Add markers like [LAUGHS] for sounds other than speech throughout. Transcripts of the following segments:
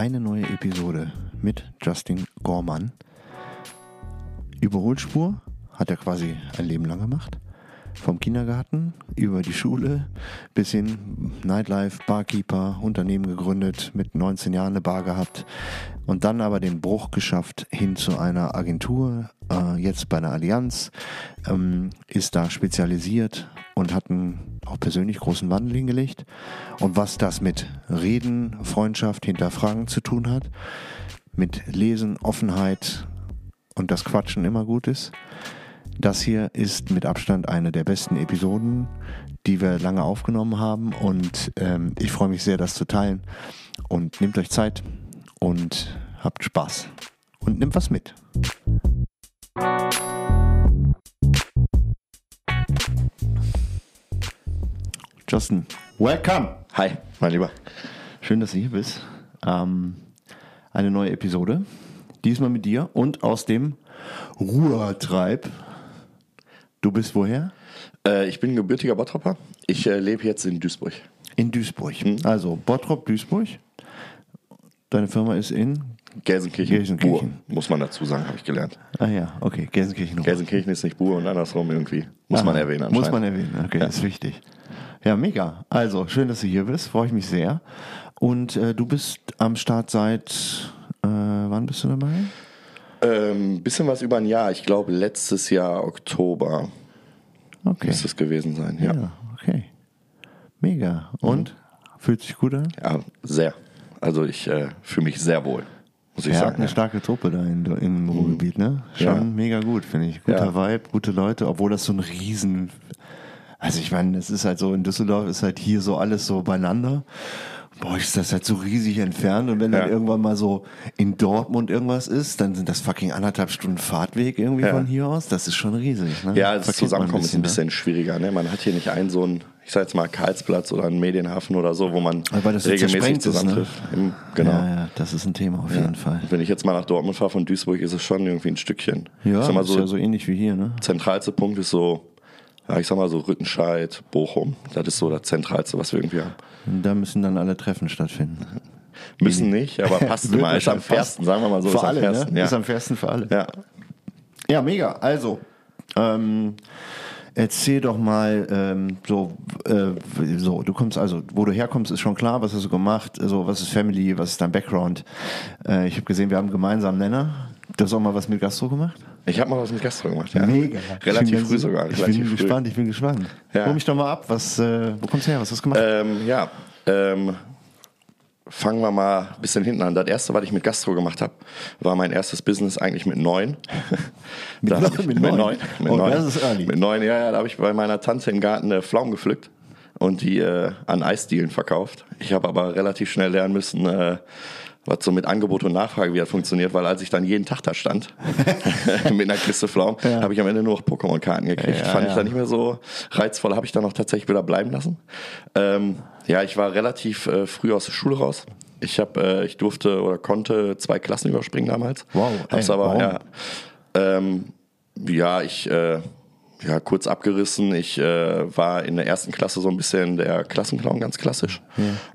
eine neue Episode mit Justin Gorman. Überholspur hat er quasi ein Leben lang gemacht. Vom Kindergarten über die Schule bis hin Nightlife, Barkeeper, Unternehmen gegründet, mit 19 Jahren eine Bar gehabt und dann aber den Bruch geschafft hin zu einer Agentur, äh, jetzt bei einer Allianz, ähm, ist da spezialisiert und hat einen auch persönlich großen Wandel hingelegt. Und was das mit Reden, Freundschaft, Hinterfragen zu tun hat, mit Lesen, Offenheit und das Quatschen immer gut ist, das hier ist mit Abstand eine der besten Episoden, die wir lange aufgenommen haben. Und ähm, ich freue mich sehr, das zu teilen. Und nehmt euch Zeit und habt Spaß. Und nehmt was mit. Justin, welcome. Hi, mein Lieber. Schön, dass du hier bist. Ähm, eine neue Episode. Diesmal mit dir und aus dem Ruhrtreib. Du bist woher? Äh, ich bin gebürtiger Bottropper. Ich äh, lebe jetzt in Duisburg. In Duisburg. Also Bottrop, Duisburg. Deine Firma ist in? Gelsenkirchen. Gelsenkirchen. Buhr, muss man dazu sagen, habe ich gelernt. Ah ja, okay, Gelsenkirchen. Gelsenkirchen ist nicht Buhr und andersrum irgendwie. Muss man Aha, erwähnen Muss anscheinend. man erwähnen, okay, Ja. ist wichtig. Ja, mega. Also, schön, dass du hier bist, freue ich mich sehr. Und äh, du bist am Start seit, äh, wann bist du dabei? Ähm, bisschen was über ein Jahr. Ich glaube, letztes Jahr Oktober Okay. müsste es gewesen sein. Ja, Ja, okay. Mega. Und? Fühlt sich gut an? ja sehr. Also ich äh, fühle mich sehr wohl, muss ich hat sagen. eine Ja. starke Truppe da in, im Ruhrgebiet, ne? Schon Ja. mega gut, finde ich. Guter Ja. Vibe, gute Leute, obwohl das so ein riesen... Also ich meine, es ist halt so, in Düsseldorf ist halt hier so alles so beieinander. Boah, ist das halt so riesig entfernt und wenn dann Ja. irgendwann mal so in Dortmund irgendwas ist, dann sind das fucking anderthalb Stunden Fahrtweg irgendwie Ja. von hier aus. Das ist schon riesig, ne? Ja, das Verkennt man Zusammenkommen ist ein ne? bisschen schwieriger. Ne? Man hat hier nicht einen so einen, ich sag jetzt mal, Karlsplatz oder einen Medienhafen oder so, wo man so regelmäßig ist, ne? zusammentrifft. Im- Genau. Ja, ja, das ist ein Thema auf jeden Fall. Wenn ich jetzt mal nach Dortmund fahre von Duisburg, ist es schon irgendwie ein Stückchen. Ja, mal ist so, ja so ähnlich wie hier, ne? zentralste Punkt ist so, ja, ich sag mal so Rüttenscheid, Bochum. Das ist so das zentralste, was wir irgendwie haben. Da müssen dann alle Treffen stattfinden. [LAUGHS] Müssen nicht, aber [LAUGHS] passt immer. Ist am fairsten, sagen wir mal so. Für ist am alle, fairsten, ne? ja. Ist am fairsten für alle. ja. Ja, mega. Also, ähm, erzähl doch mal ähm, so, äh, so, du kommst also, wo du herkommst, ist schon klar, was hast du gemacht, so, was ist Family, was ist dein Background? Äh, ich habe gesehen, wir haben einen gemeinsamen Nenner. Du hast auch mal was mit Gastro gemacht? Ich habe mal was mit Gastro gemacht, ja. Bin Relativ früh sogar. Ich bin früh. gespannt, ich bin gespannt. Ja. Hol mich doch mal ab, was, äh, wo kommst du her, was hast du gemacht? Ähm, ja, ähm, fangen wir mal ein bisschen hinten an. Das erste, was ich mit Gastro gemacht habe, war mein erstes Business eigentlich mit neun. [LAUGHS] Mit neun? ich- Mit neun? Mit Oh, neun. das ist early. Mit neun, ja, ja, da habe ich bei meiner Tante im Garten äh, Pflaumen gepflückt und die äh, an Eisdielen verkauft. Ich habe aber relativ schnell lernen müssen, äh, was so mit Angebot und Nachfrage wie das funktioniert, weil als ich dann jeden Tag da stand [LAUGHS] mit einer Kiste Pflaumen, habe ich am Ende nur noch Pokémon-Karten gekriegt. Ja, Fand ja. ich dann nicht mehr so reizvoll, habe ich dann auch tatsächlich wieder bleiben lassen. Ähm, ja, ich war relativ äh, früh aus der Schule raus. Ich habe, äh, ich durfte oder konnte zwei Klassen überspringen damals. Wow, Hab's ey, aber, warum? ja, ähm, ja, ich, äh, ja, kurz abgerissen. Ich äh, war in der ersten Klasse so ein bisschen der Klassenclown, ganz klassisch.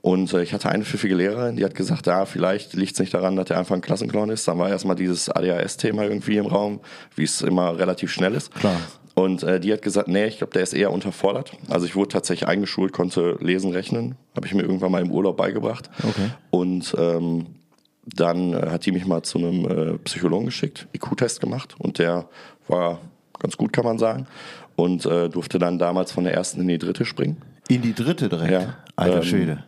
Und äh, ich hatte eine pfiffige Lehrerin, die hat gesagt, ja, vielleicht liegt es nicht daran, dass er einfach ein Klassenclown ist. Dann war erstmal dieses ADHS-Thema irgendwie im Raum, wie es immer relativ schnell ist. Klar. Und äh, die hat gesagt, nee, ich glaube, der ist eher unterfordert. Also ich wurde tatsächlich eingeschult, konnte lesen, rechnen. Habe ich mir irgendwann mal im Urlaub beigebracht. Okay. Und ähm, dann äh, hat die mich mal zu einem äh, Psychologen geschickt, IQ-Test gemacht und der war ganz gut, kann man sagen. Und äh, durfte dann damals von der ersten in die dritte springen. In die dritte direkt. Ja. Alter Ähm, Schwede.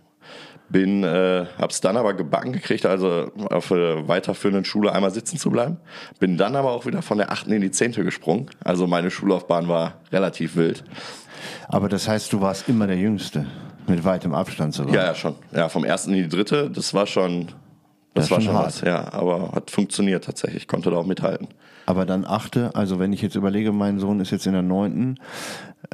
Bin, äh, hab's dann aber gebacken gekriegt, also auf der weiterführenden Schule einmal sitzen zu bleiben. Bin dann aber auch wieder von der achten in die zehnte gesprungen. Also meine Schullaufbahn war relativ wild. Aber das heißt, du warst immer der Jüngste. Mit weitem Abstand sogar. Ja, ja, schon. Ja, vom ersten in die dritte, das war schon, Das das, war schon hart. was. Ja, aber hat funktioniert tatsächlich. Konnte da auch mithalten. Aber dann achte, also wenn ich jetzt überlege, mein Sohn ist jetzt in der neunten,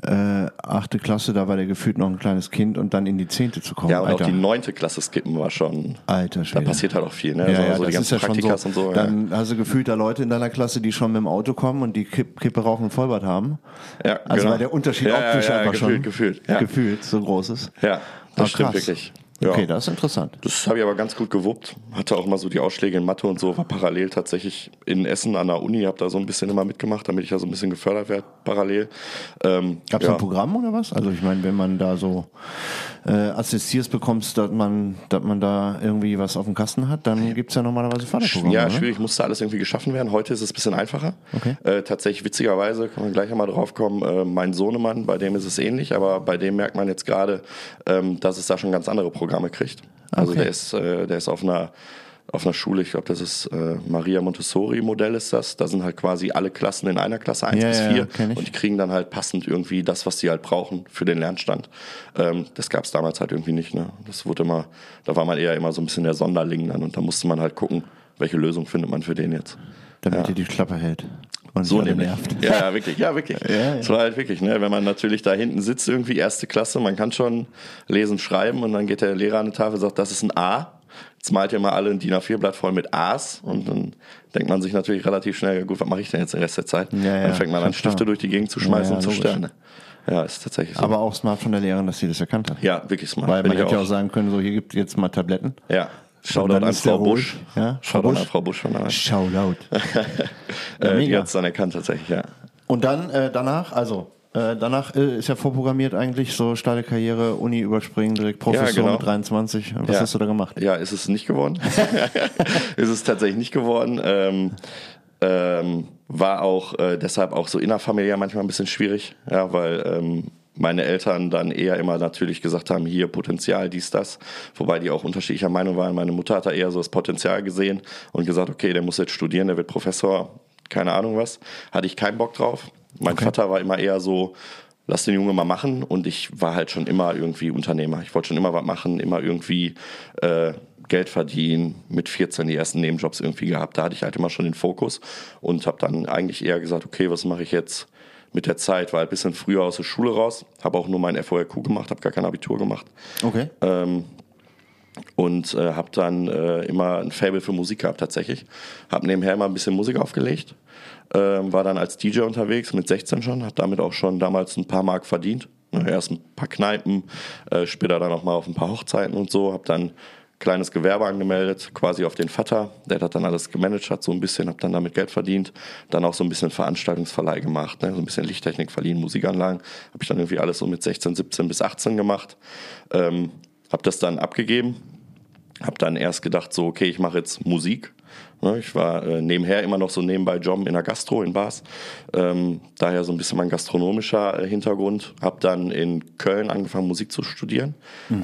äh, achte Klasse, da war der gefühlt noch ein kleines Kind und dann in die zehnte zu kommen. Ja, und Alter, auch die neunte Klasse skippen war schon. Alter Da Schwede. passiert halt auch viel, ne? ja, Also ja, so die ganzen ja schon Praktikas so. und so. Dann hast du gefühlt da Leute in deiner Klasse, die schon mit dem Auto kommen und die Kipp, Kippe rauchen und Vollbart haben. ja. ja Also genau. weil der Unterschied ja, optisch ja, ja, einfach gefühlt, schon Gefühlt, ja. gefühlt so groß ist. Ja, das Ah, stimmt wirklich. Ja. Okay, das ist interessant. Das habe ich aber ganz gut gewuppt. Hatte auch mal so die Ausschläge in Mathe und so. War parallel tatsächlich in Essen an der Uni. Habe da so ein bisschen immer mitgemacht, damit ich ja so ein bisschen gefördert werde parallel. Ähm, Gab es ja. ein Programm oder was? Also ich meine, wenn man da so äh, Assistiers bekommst, dass man, dass man da irgendwie was auf dem Kasten hat, dann gibt es ja normalerweise Förderprogramme. Ja, oder? schwierig, musste alles irgendwie geschaffen werden. Heute ist es ein bisschen einfacher. Okay. Äh, tatsächlich, witzigerweise, kann man gleich einmal drauf kommen, äh, mein Sohnemann, bei dem ist es ähnlich, aber bei dem merkt man jetzt gerade, ähm, dass es da schon ganz andere Programme kriegt. Also Okay. der ist, äh, der ist auf einer auf einer Schule, ich glaube, das ist äh, Maria Montessori Modell ist das. Da sind halt quasi alle Klassen in einer Klasse, 1 Ja, bis ja, 4. kenn ich. Und die kriegen dann halt passend irgendwie das, was sie halt brauchen für den Lernstand. Ähm, das gab es damals halt irgendwie nicht. Ne? Das wurde immer, da war man eher immer so ein bisschen der Sonderling dann und da musste man halt gucken, welche Lösung findet man für den jetzt. Damit Ja. ihr die Klappe hält. Und So alle nervt. Ja, ja, wirklich, ja, wirklich. [LAUGHS] ja. Es war halt wirklich, ne, wenn man natürlich da hinten sitzt, irgendwie erste Klasse, man kann schon lesen, schreiben und dann geht der Lehrer an die Tafel und sagt, das ist ein A. Jetzt malt ihr mal alle ein DIN A4-Blatt voll mit A's und dann denkt man sich natürlich relativ schnell, ja gut, was mache ich denn jetzt den Rest der Zeit? Ja, ja, dann fängt man an, schon klar. Stifte durch die Gegend zu schmeißen Ja, und zu sternen. Ja, ist tatsächlich so. Aber auch smart von der Lehrerin, dass sie das erkannt hat. ja, wirklich smart. Weil Bin man ich hätte ja auch. auch sagen können, so hier gibt jetzt mal Tabletten. Ja, Shoutout an Frau. Busch. Ja, Shoutout Busch. an Frau Busch von der Shoutout. [LAUGHS] äh, Die hat es dann erkannt tatsächlich, ja. Und dann äh, danach, also äh, danach äh, ist ja vorprogrammiert eigentlich so steile Karriere, Uni überspringen, direkt Professor Ja, genau. mit 23. Was Ja. hast du da gemacht? Ja, ist es nicht geworden. [LAUGHS] ist es tatsächlich nicht geworden. Ähm, ähm, war auch äh, deshalb auch so innerfamiliär manchmal ein bisschen schwierig, ja, weil ähm, meine Eltern dann eher immer natürlich gesagt haben, hier Potenzial, dies, das, wobei die auch unterschiedlicher Meinung waren. Meine Mutter hat da eher so das Potenzial gesehen und gesagt, okay, der muss jetzt studieren, der wird Professor, keine Ahnung was. Hatte ich keinen Bock drauf. Mein Vater war immer eher so, lass den Junge mal machen und ich war halt schon immer irgendwie Unternehmer. Ich wollte schon immer was machen, immer irgendwie äh, Geld verdienen, mit 14 die ersten Nebenjobs irgendwie gehabt. Da hatte ich halt immer schon den Fokus und habe dann eigentlich eher gesagt, okay, was mache ich jetzt mit der Zeit? War halt ein bisschen früher aus der Schule raus, habe auch nur mein FORQ gemacht, habe gar kein Abitur gemacht Okay. und äh, habe dann äh, immer ein Fable für Musik gehabt tatsächlich. Habe nebenher immer ein bisschen Musik aufgelegt, ähm, war dann als DJ unterwegs mit 16 schon, habe damit auch schon damals ein paar Mark verdient. Erst ein paar Kneipen, äh, später dann auch mal auf ein paar Hochzeiten und so. Habe dann kleines Gewerbe angemeldet, quasi auf den Vater. Der hat dann alles gemanagt, hat so ein bisschen, habe dann damit Geld verdient. Dann auch so ein bisschen Veranstaltungsverleih gemacht, ne? so ein bisschen Lichttechnik verliehen, Musikanlagen. Habe ich dann irgendwie alles so mit 16, 17 bis 18 gemacht. Ähm, habe das dann abgegeben, habe dann erst gedacht, so, okay, ich mache jetzt Musik. Ne, Ich war äh, nebenher immer noch so nebenbei Jobben in der Gastro, in Bars. Ähm, daher so ein bisschen mein gastronomischer äh, Hintergrund. Habe dann in Köln angefangen, Musik zu studieren.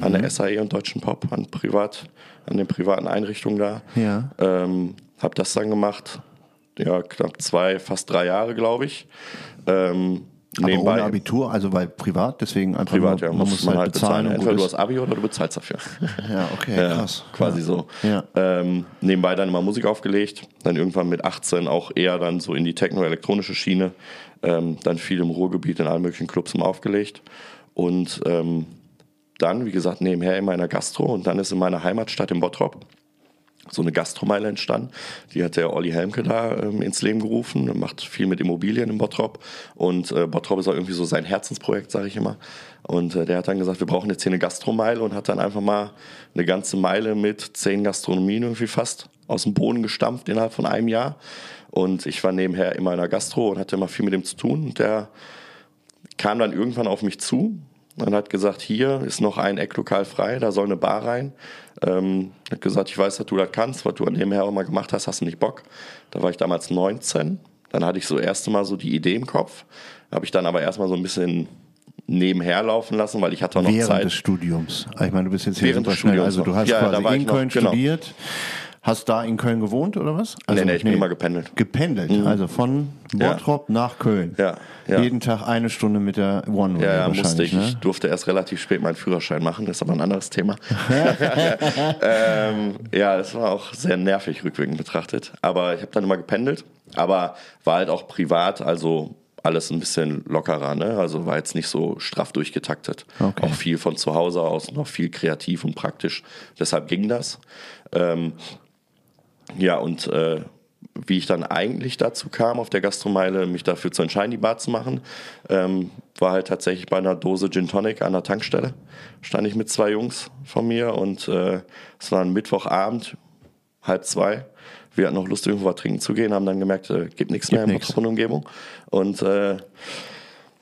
An der SAE und Deutschen Pop, an, privat, an den privaten Einrichtungen da. Ja. Ähm, habe das dann gemacht. Ja, knapp zwei, fast drei Jahre, glaube ich. Ähm, Aber ohne Abitur, also weil privat, deswegen einfach Privat, nur, ja, muss man halt bezahlen. und Entweder du hast Abi oder du bezahlst dafür. [LAUGHS] Ja, okay, Ja, krass. Quasi ja. so. Ja. Ähm, nebenbei dann immer Musik aufgelegt, dann irgendwann mit 18 auch eher dann so in die techno-elektronische Schiene, ähm, dann viel im Ruhrgebiet in allen möglichen Clubs immer aufgelegt und ähm, dann, wie gesagt, nebenher immer in der Gastro und dann ist in meiner Heimatstadt in Bottrop so eine Gastromeile entstanden. Die hat der Olli Helmke da ähm, ins Leben gerufen, Er macht viel mit Immobilien in Bottrop und äh, Bottrop ist auch irgendwie so sein Herzensprojekt, sage ich immer. Und äh, der hat dann gesagt, wir brauchen jetzt hier eine Gastromeile und hat dann einfach mal eine ganze Meile mit zehn Gastronomien irgendwie fast aus dem Boden gestampft innerhalb von einem Jahr. Und ich war nebenher immer in der Gastro und hatte immer viel mit dem zu tun. Und der kam dann irgendwann auf mich zu und hat gesagt, hier ist noch ein Ecklokal frei, da soll eine Bar rein. Ähm, hat gesagt, ich weiß, dass du das kannst, was du nebenher auch mal gemacht hast, hast du nicht Bock. Da war ich damals 19. Dann hatte ich so erste Mal so die Idee im Kopf. Habe ich dann aber erstmal so ein bisschen nebenher laufen lassen, weil ich hatte noch Während Zeit. des Studiums. Ich meine, du bist jetzt hier Während des. Studiums Also du hast Ja, quasi in Köln genau. studiert, hast da in Köln gewohnt oder was? Also, nee, nee, ich bin immer gependelt. Gependelt, also von Ja. Bottrop nach Köln. Ja, ja. Jeden Tag eine Stunde mit der One-Way Ja, ja, musste ich. Ne? Ich durfte erst relativ spät meinen Führerschein machen, das ist aber ein anderes Thema. [LAUGHS] ähm, ja, das war auch sehr nervig rückwirkend betrachtet. Aber ich habe dann immer gependelt, aber war halt auch privat, also alles ein bisschen lockerer, ne? Also war jetzt nicht so straff durchgetaktet. Okay. Auch viel von zu Hause aus, noch viel kreativ und praktisch. Deshalb ging das. Ähm, ja, und äh, wie ich dann eigentlich dazu kam, auf der Gastromeile mich dafür zu entscheiden, die Bar zu machen, ähm, war halt tatsächlich bei einer Dose Gin Tonic an der Tankstelle. Stand ich mit zwei Jungs von mir und äh, es war ein Mittwochabend, halb zwei. Wir hatten noch Lust, irgendwo was trinken zu gehen, haben dann gemerkt, äh, gibt nichts mehr in der Umgebung. Und äh,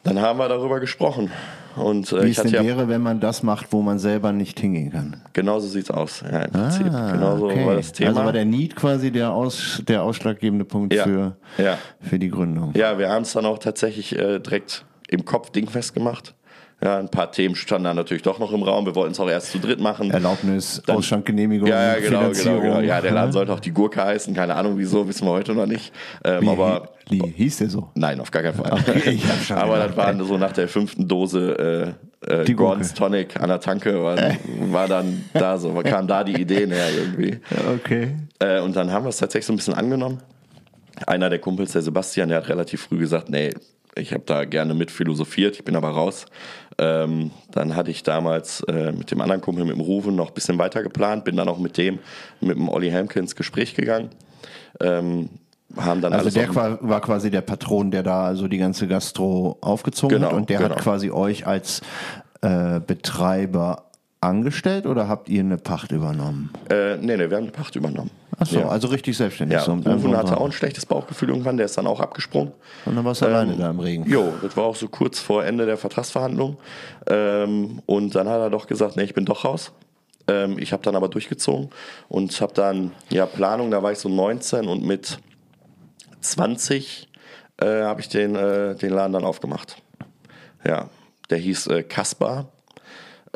dann haben wir darüber gesprochen. Und äh, Wie es denn ja, wäre, wenn man das macht, wo man selber nicht hingehen kann. genauso sieht's aus. Ja, im Prinzip. Ah, genauso okay. war das Thema. Also war der Need quasi der, Aus, der ausschlaggebende Punkt Ja. für, Ja. für die Gründung. Ja, wir haben es dann auch tatsächlich äh, direkt im Kopf dingfest gemacht. Ja, ein paar Themen standen dann natürlich doch noch im Raum. Wir wollten es auch erst zu dritt machen. Erlaubnis, Dann- Ausschankgenehmigung, Ja, ja, genau, genau, Finanzierung. genau. Ja, der Laden sollte auch die Gurke heißen. Keine Ahnung wieso, wissen wir heute noch nicht. Ähm, Wie, aber hieß der so? nein, auf gar keinen Fall. Okay, aber gedacht, das war so nach der fünften Dose äh, äh, Die Gurke. Gordon's Tonic an der Tanke, war, war dann da so, kam da die Ideen her irgendwie. Okay. Äh, und dann haben wir es tatsächlich so ein bisschen angenommen. Einer der Kumpels, der Sebastian, der hat relativ früh gesagt, nee, ich habe da gerne mit philosophiert, ich bin aber raus. Ähm, dann hatte ich damals äh, mit dem anderen Kumpel, mit dem Ruven, noch ein bisschen weiter geplant, bin dann auch mit dem, mit dem Olli Helmke ins Gespräch gegangen. Ähm, haben dann Also der qua- war quasi der Patron, der da also die ganze Gastro aufgezogen Genau, hat und der genau. hat quasi euch als äh, Betreiber angestellt oder habt ihr eine Pacht übernommen? äh, nee, nee, wir haben die Pacht übernommen. Ach so, Ja. also richtig selbstständig. Ja, so, Ruven hatte auch ein schlechtes Bauchgefühl irgendwann, der ist dann auch abgesprungen. Und dann warst du alleine da im Regen. Jo, das war auch so kurz vor Ende der Vertragsverhandlung. Ähm, und dann hat er doch gesagt, nee, ich bin doch raus. Ähm, ich habe dann aber durchgezogen und habe dann, ja, Planung, da war ich so 19 und mit 20 äh, habe ich den, äh, den Laden dann aufgemacht. Ja, der hieß äh, Kaspar.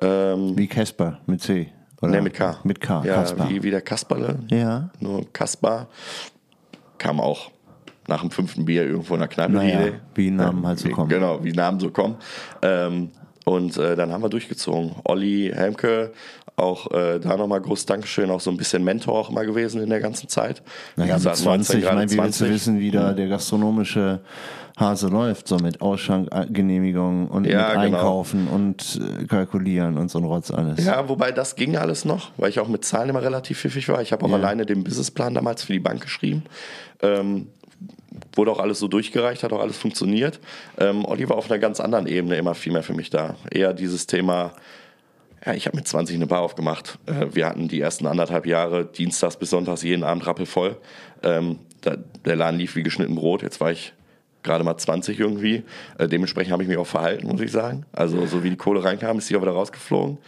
Ähm, Wie Casper mit C. Oder? nee, mit K. Mit K, Ja, Kaspar. wie, wie der Kasperle. Ja. Nur Kaspar. Kam auch nach dem fünften Bier irgendwo in der Kneipe Naja, wie Namen halt so kommen. Genau, wie Namen so kommen. Ähm, und äh, dann haben wir durchgezogen. Olli Helmke, auch äh, da nochmal großes Dankeschön, auch so ein bisschen Mentor auch immer gewesen in der ganzen Zeit. Naja, mit gesagt, 20, ich meine, wie willst du wissen, wie da der gastronomische Hase läuft, so mit Ausschankgenehmigung und Ja, mit genau. Einkaufen und äh, Kalkulieren und so ein Rotz alles. Ja, wobei das ging alles noch, weil ich auch mit Zahlen immer relativ pfiffig war. Ich habe auch Ja. alleine den Businessplan damals für die Bank geschrieben. Ähm, wurde auch alles so durchgereicht, hat auch alles funktioniert. Ähm, Olli war auf einer ganz anderen Ebene immer viel mehr für mich da. Eher dieses Thema, ja, ich habe mit 20 eine Bar aufgemacht. Äh, wir hatten die ersten anderthalb Jahre dienstags bis sonntags jeden Abend rappelvoll. Ähm, da, der Laden lief wie geschnitten Brot. Jetzt war ich gerade mal 20 irgendwie. Äh, dementsprechend habe ich mich auch verhalten, muss ich sagen. Also so wie die Kohle reinkam, ist die auch wieder rausgeflogen.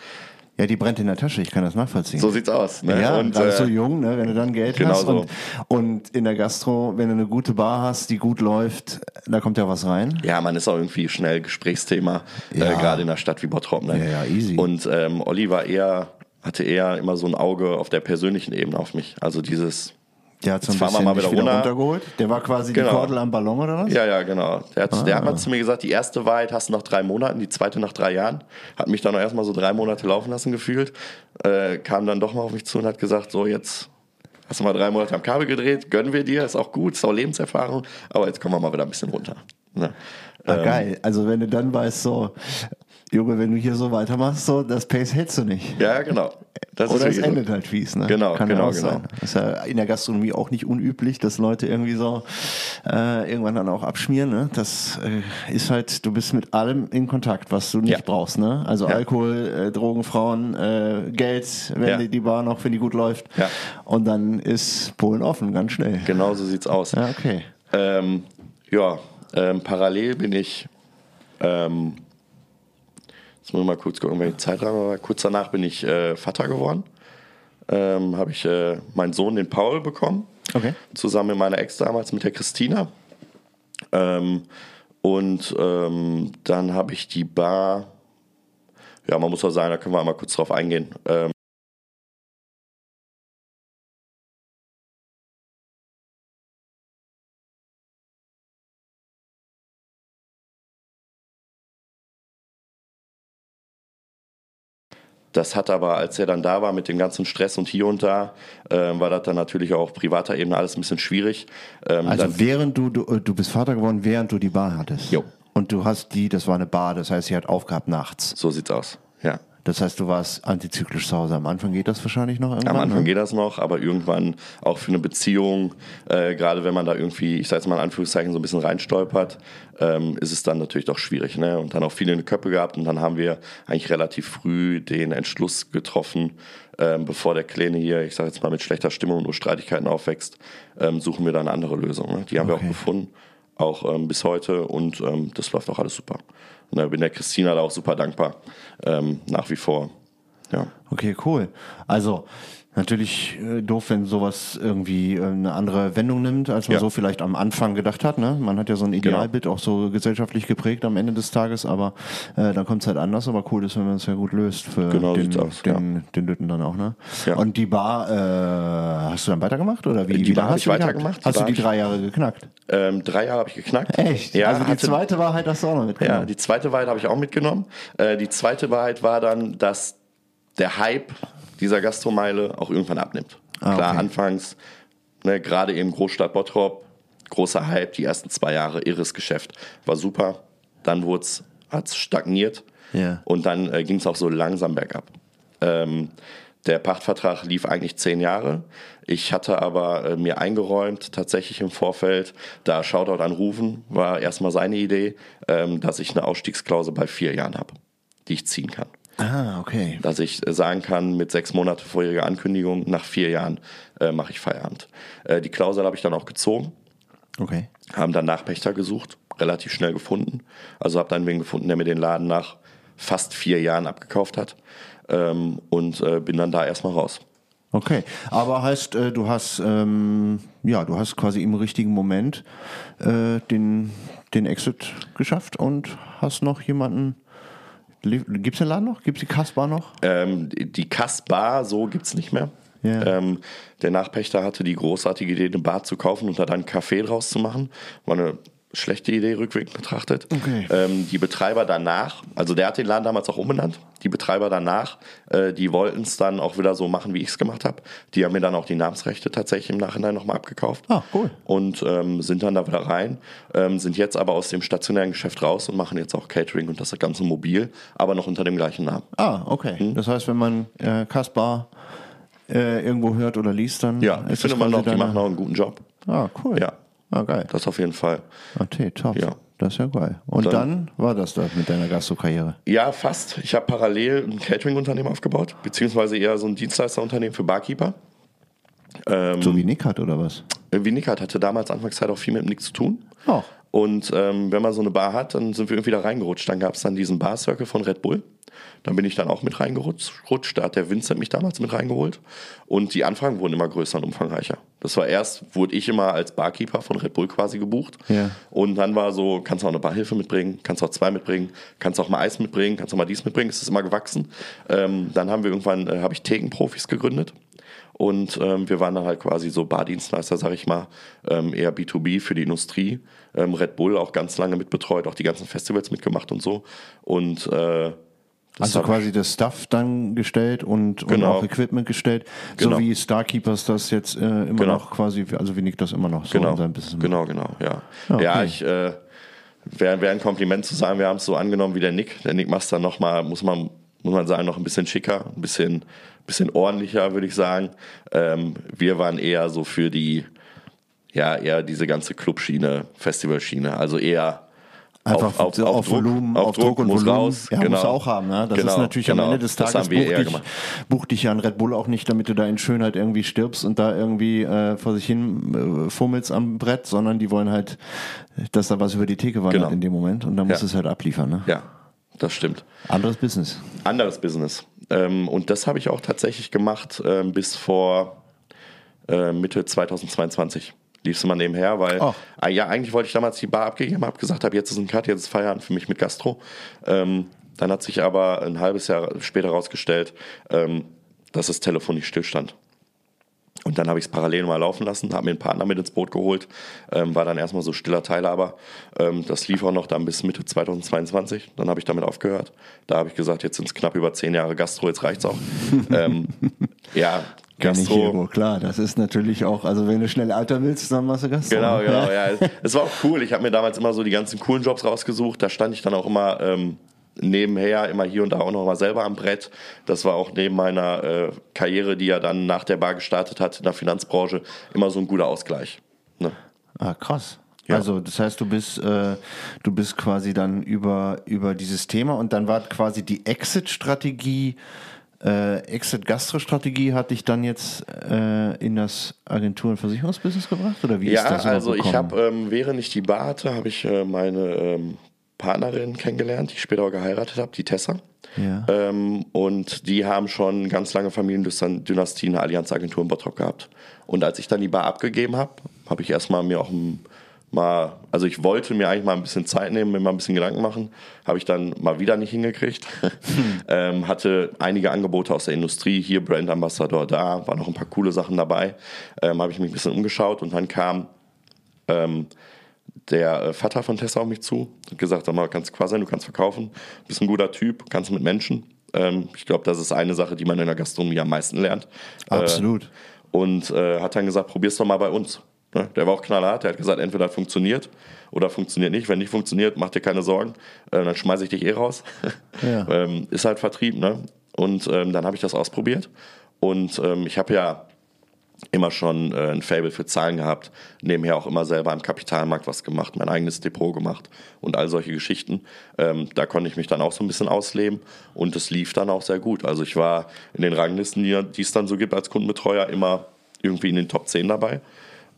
Ja, die brennt in der Tasche, ich kann das nachvollziehen. So sieht's aus. Ne? Ja, und, gerade äh, so jung, ne, wenn du dann Geld genau hast so. und, und in der Gastro, wenn du eine gute Bar hast, die gut läuft, da kommt ja was rein. Ja, man ist auch irgendwie schnell Gesprächsthema, Ja. äh, gerade in einer Stadt wie Bottrop. Ne? Ja, ja, easy. Und ähm, Olli war eher, hatte eher immer so ein Auge auf der persönlichen Ebene auf mich. Also dieses, Der hat so ein fahren wir bisschen mal wieder runter. runtergeholt. Der war quasi Genau. die Kordel am Ballon oder was? ja, ja, genau. Der hat, Ah. der hat mal zu mir gesagt, die erste Wahrheit hast du nach drei Monaten, die zweite nach drei Jahren. Hat mich dann auch erstmal so drei Monate laufen lassen gefühlt. Äh, kam dann doch mal auf mich zu und hat gesagt, so jetzt hast du mal drei Monate am Kabel gedreht, gönnen wir dir, ist auch gut, ist auch Lebenserfahrung, aber jetzt kommen wir mal wieder ein bisschen runter. Ne? Ah, geil. Also wenn du dann weißt, so, Junge, wenn du hier so weitermachst, so, das Pace hältst du nicht. Ja, genau. Das Oder es wirklich so. endet halt fies, ne? Genau, Kann ja genau, auch genau. sein. Das ist ja in der Gastronomie auch nicht unüblich, dass Leute irgendwie so äh, irgendwann dann auch abschmieren. Ne? Das äh, ist halt, du bist mit allem in Kontakt, was du nicht Ja. brauchst. Ne? Also Ja. Alkohol, äh, Drogen, Frauen, äh, Geld, wenn Ja. die, die Bar noch, wenn die gut läuft. Ja. Und dann ist Polen offen, ganz schnell. Genau so sieht's aus. Ja, okay. Ähm, ja, ähm, parallel bin ich, ähm, jetzt muss ich mal kurz gucken, welche Zeitraum war. Kurz danach bin ich äh, Vater geworden. Ähm, Habe ich äh, meinen Sohn, den Paul, bekommen. Okay. Zusammen mit meiner Ex damals, mit der Christina. Ähm, und ähm, dann habe ich die Bar, ja, man muss auch sagen, da können wir einmal kurz drauf eingehen. Ähm, Das hat aber, als er dann da war mit dem ganzen Stress und hier und da, ähm, war das dann natürlich auch auf privater Ebene alles ein bisschen schwierig. Ähm, Also während du, du, du bist Vater geworden, während du die Bar hattest. Jo. Und du hast die, das war eine Bar, das heißt, sie hat aufgehabt nachts. so sieht's aus. Das heißt, du warst antizyklisch zu Hause. Am Anfang geht das wahrscheinlich noch irgendwann. Am Anfang ne? geht das noch, aber irgendwann auch für eine Beziehung, äh, gerade wenn man da irgendwie, ich sage jetzt mal in Anführungszeichen, so ein bisschen reinstolpert, ähm, ist es dann natürlich doch schwierig. Ne? Und dann auch viele in die Köpfe gehabt und dann haben wir eigentlich relativ früh den Entschluss getroffen, ähm, bevor der Kleine hier, ich sage jetzt mal mit schlechter Stimmung und nur Streitigkeiten aufwächst, ähm, suchen wir da eine andere Lösung. Ne? Die haben wir auch Okay. gefunden, auch ähm, bis heute und ähm, das läuft auch alles super. Und da bin der Christina da auch super dankbar, ähm, nach wie vor. Ja. Okay, cool. Also natürlich äh, doof, wenn sowas irgendwie äh, eine andere Wendung nimmt, als man Ja. so vielleicht am Anfang gedacht hat. Ne? Man hat ja so ein Idealbild auch so gesellschaftlich geprägt am Ende des Tages, aber äh, dann kommt es halt anders. Aber cool ist, wenn man es ja gut löst für Genau den, aus, den, den Lütten dann auch. Ne? Ja. Und die Bar, äh, hast du dann weitergemacht oder wie? Die wie Bar hab hast du die weitergemacht. Die Hast du Bar die drei Jahre geknackt? Ähm, drei Jahre habe ich geknackt. Echt? Ja, also die hatte- zweite Wahrheit hast du auch noch mitgenommen. Ja, die zweite Wahrheit habe ich auch mitgenommen. Äh, die zweite Wahrheit war dann, dass der Hype dieser Gastromeile auch irgendwann abnimmt. Ah, Klar, okay. anfangs, ne, gerade eben Großstadt Bottrop, großer Hype, die ersten zwei Jahre, irres Geschäft, war super. Dann hat es stagniert Ja. und dann äh, ging es auch so langsam bergab. Ähm, der Pachtvertrag lief eigentlich zehn Jahre. Ich hatte aber äh, mir eingeräumt, tatsächlich im Vorfeld, da Shoutout an Rufen, war erstmal seine Idee, ähm, dass ich eine Ausstiegsklausel bei vier Jahren habe, die ich ziehen kann. Ah, okay. Dass ich äh, sagen kann, mit sechs Monate vorheriger Ankündigung, nach vier Jahren äh, mache ich Feierabend. Äh, die Klausel habe ich dann auch gezogen Okay. haben dann Nachpächter gesucht, relativ schnell gefunden. Also habe dann wen gefunden, der mir den Laden nach fast vier Jahren abgekauft hat ähm, und äh, bin dann da erstmal raus. Okay, aber heißt, äh, du hast ähm, ja, du hast quasi im richtigen Moment äh, den den Exit geschafft und hast noch jemanden. Gibt es den Laden noch? Gibt es die Kasper noch? Ähm, die Kassbar, so gibt's nicht mehr. Ja. Ähm, der Nachpächter hatte die großartige Idee, eine Bar zu kaufen und da dann einen Café draus zu machen. War eine schlechte Idee, rückwirkend betrachtet. Okay. Ähm, die Betreiber danach, also der hat den Laden damals auch umbenannt. Die Betreiber danach, äh, die wollten es dann auch wieder so machen, wie ich es gemacht habe. Die haben mir dann auch die Namensrechte tatsächlich im Nachhinein nochmal abgekauft. Ah, cool. Und ähm, sind dann da wieder rein, ähm, sind jetzt aber aus dem stationären Geschäft raus und machen jetzt auch Catering und das ganze mobil, aber noch unter dem gleichen Namen. Ah, okay. Hm? Das heißt, wenn man äh, Kasper äh, irgendwo hört oder liest, dann Ja, ich finde quasi noch, die machen auch einen guten Job. Ah, cool. Ja. Ah, geil. Das auf jeden Fall. Okay, top. Ja. Das ist ja geil. Und dann, Dann- war das das mit deiner Gastro-Karriere. Ja, fast. Ich habe parallel ein Catering-Unternehmen aufgebaut, beziehungsweise eher so ein Dienstleisterunternehmen für Barkeeper. Ähm, So wie Nick hat oder was? Wie Nickert hatte damals Anfangszeit auch viel mit nichts zu tun. Oh. Und ähm, wenn man so eine Bar hat, dann sind wir irgendwie da reingerutscht. Dann gab es dann diesen Bar-Circle von Red Bull. Da bin ich dann auch mit reingerutscht. Da hat der Vincent mich damals mit reingeholt. Und die Anfragen wurden immer größer und umfangreicher. Das war erst, wurde ich immer als Barkeeper von Red Bull quasi gebucht. Ja. Und dann war so, kannst du auch eine Barhilfe mitbringen, kannst auch zwei mitbringen, kannst auch mal Eis mitbringen, kannst auch mal dies mitbringen. Es ist immer gewachsen. Ähm, dann haben wir irgendwann, äh, habe ich Thekenprofis gegründet. Und ähm, wir waren dann halt quasi so Bardienstleister, sag ich mal, ähm, eher B2B für die Industrie. Ähm, Red Bull auch ganz lange mitbetreut, auch die ganzen Festivals mitgemacht und so. Und äh, das Also quasi das Stuff dann gestellt und, und Genau. auch Equipment gestellt, Genau. so wie Starkeepers das jetzt äh, immer Genau. noch quasi, also wie Nick das immer noch so genau, in seinem Business genau, genau, ja. Ah, okay. Ja, ich äh, wäre wär ein Kompliment zu sagen, wir haben es so angenommen wie der Nick. Der Nick macht es dann nochmal, muss man, muss man sagen, noch ein bisschen schicker, ein bisschen, bisschen ordentlicher, würde ich sagen. Ähm, wir waren eher so für die, ja, eher diese ganze Clubschiene, Festivalschiene, also eher Einfach auf, auf, Volumen, auf, Druck, und muss Volumen. raus. Ja, genau. muss auch haben. Ne? Das ist Genau, natürlich genau. am Ende des Tages haben wir buch eher dich, buch dich ja an Red Bull auch nicht, damit du da in Schönheit irgendwie stirbst und da irgendwie äh, vor sich hin äh, fummelst am Brett, sondern die wollen halt, dass da was über die Theke wandert Genau. in dem Moment und dann musst Ja. du es halt abliefern. Ne? Ja, das stimmt. Anderes Business. anderes Business. Ähm, und das habe ich auch tatsächlich gemacht ähm, bis vor äh, Mitte 2022. Lief es immer nebenher, weil ah, ja, eigentlich wollte ich damals die Bar abgegeben, habe gesagt, habe jetzt ist ein Cut, jetzt ist Feierabend für mich mit Gastro. Ähm, dann hat sich aber ein halbes Jahr später herausgestellt, ähm, dass das Telefon nicht stillstand. Und dann habe ich es parallel mal laufen lassen, habe mir einen Partner mit ins Boot geholt, ähm, war dann erstmal so stiller Teilhaber. Ähm, das lief auch noch dann bis Mitte 2022. Dann habe ich damit aufgehört. Da habe ich gesagt, jetzt sind es knapp über zehn Jahre Gastro, jetzt reicht's auch. [LAUGHS] ähm, ja, Gastro. irgendwo, klar. Das ist natürlich auch, also wenn du schnell alter willst, dann machst du Gastro. Genau, genau, [LAUGHS] ja. Es war auch cool. Ich habe mir damals immer so die ganzen coolen Jobs rausgesucht. Da stand ich dann auch immer ähm, nebenher immer hier und da auch noch mal selber am Brett. Das war auch neben meiner äh, Karriere, die ja dann nach der Bar gestartet hat in der Finanzbranche, immer so ein guter Ausgleich. Ne? Ah, krass. Ja. Also das heißt, du bist, äh, du bist quasi dann über, über dieses Thema und dann war quasi die Exit-Strategie, äh, Exit-Gastro-Strategie hat dich dann jetzt äh, in das Agentur- und Versicherungsbusiness gebracht? Oder wie ja, ist das also ich habe, ähm, während ich die Bar hatte, habe ich äh, meine ähm, Partnerin kennengelernt, die ich später auch geheiratet habe, die Tessa. Ja. Ähm, und die haben schon ganz lange Familiendynastie eine Allianzagentur in Bottrop gehabt. Und als ich dann die Bar abgegeben habe, habe ich erstmal mir auch ein mal, also ich wollte mir eigentlich mal ein bisschen Zeit nehmen, mir mal ein bisschen Gedanken machen, habe ich dann mal wieder nicht hingekriegt. Hm. [LAUGHS] ähm, hatte einige Angebote aus der Industrie, hier Brand Ambassador, da waren noch ein paar coole Sachen dabei. Ähm, habe ich mich ein bisschen umgeschaut und dann kam ähm, der äh, Vater von Tessa auf mich zu, hat gesagt, sag mal, kannst quasi sein, du kannst verkaufen, bist ein guter Typ, kannst mit Menschen. Ähm, ich glaube, das ist eine Sache, die man in der Gastronomie am meisten lernt. Absolut. Äh, und äh, hat dann gesagt, probier's doch mal bei uns. Ne? Der war auch knallhart, der hat gesagt, entweder funktioniert oder funktioniert nicht. Wenn nicht funktioniert, mach dir keine Sorgen, äh, dann schmeiße ich dich eh raus. [LAUGHS] Ja. ähm, ist halt Vertrieb, ne? Und ähm, dann habe ich das ausprobiert. Und ich habe ja immer schon äh, ein Fable für Zahlen gehabt, nebenher auch immer selber im Kapitalmarkt was gemacht, mein eigenes Depot gemacht und all solche Geschichten. Ähm, da konnte ich mich dann auch so ein bisschen ausleben und es lief dann auch sehr gut. Also ich war in den Ranglisten, die es dann so gibt als Kundenbetreuer, immer irgendwie in den Top 10 dabei.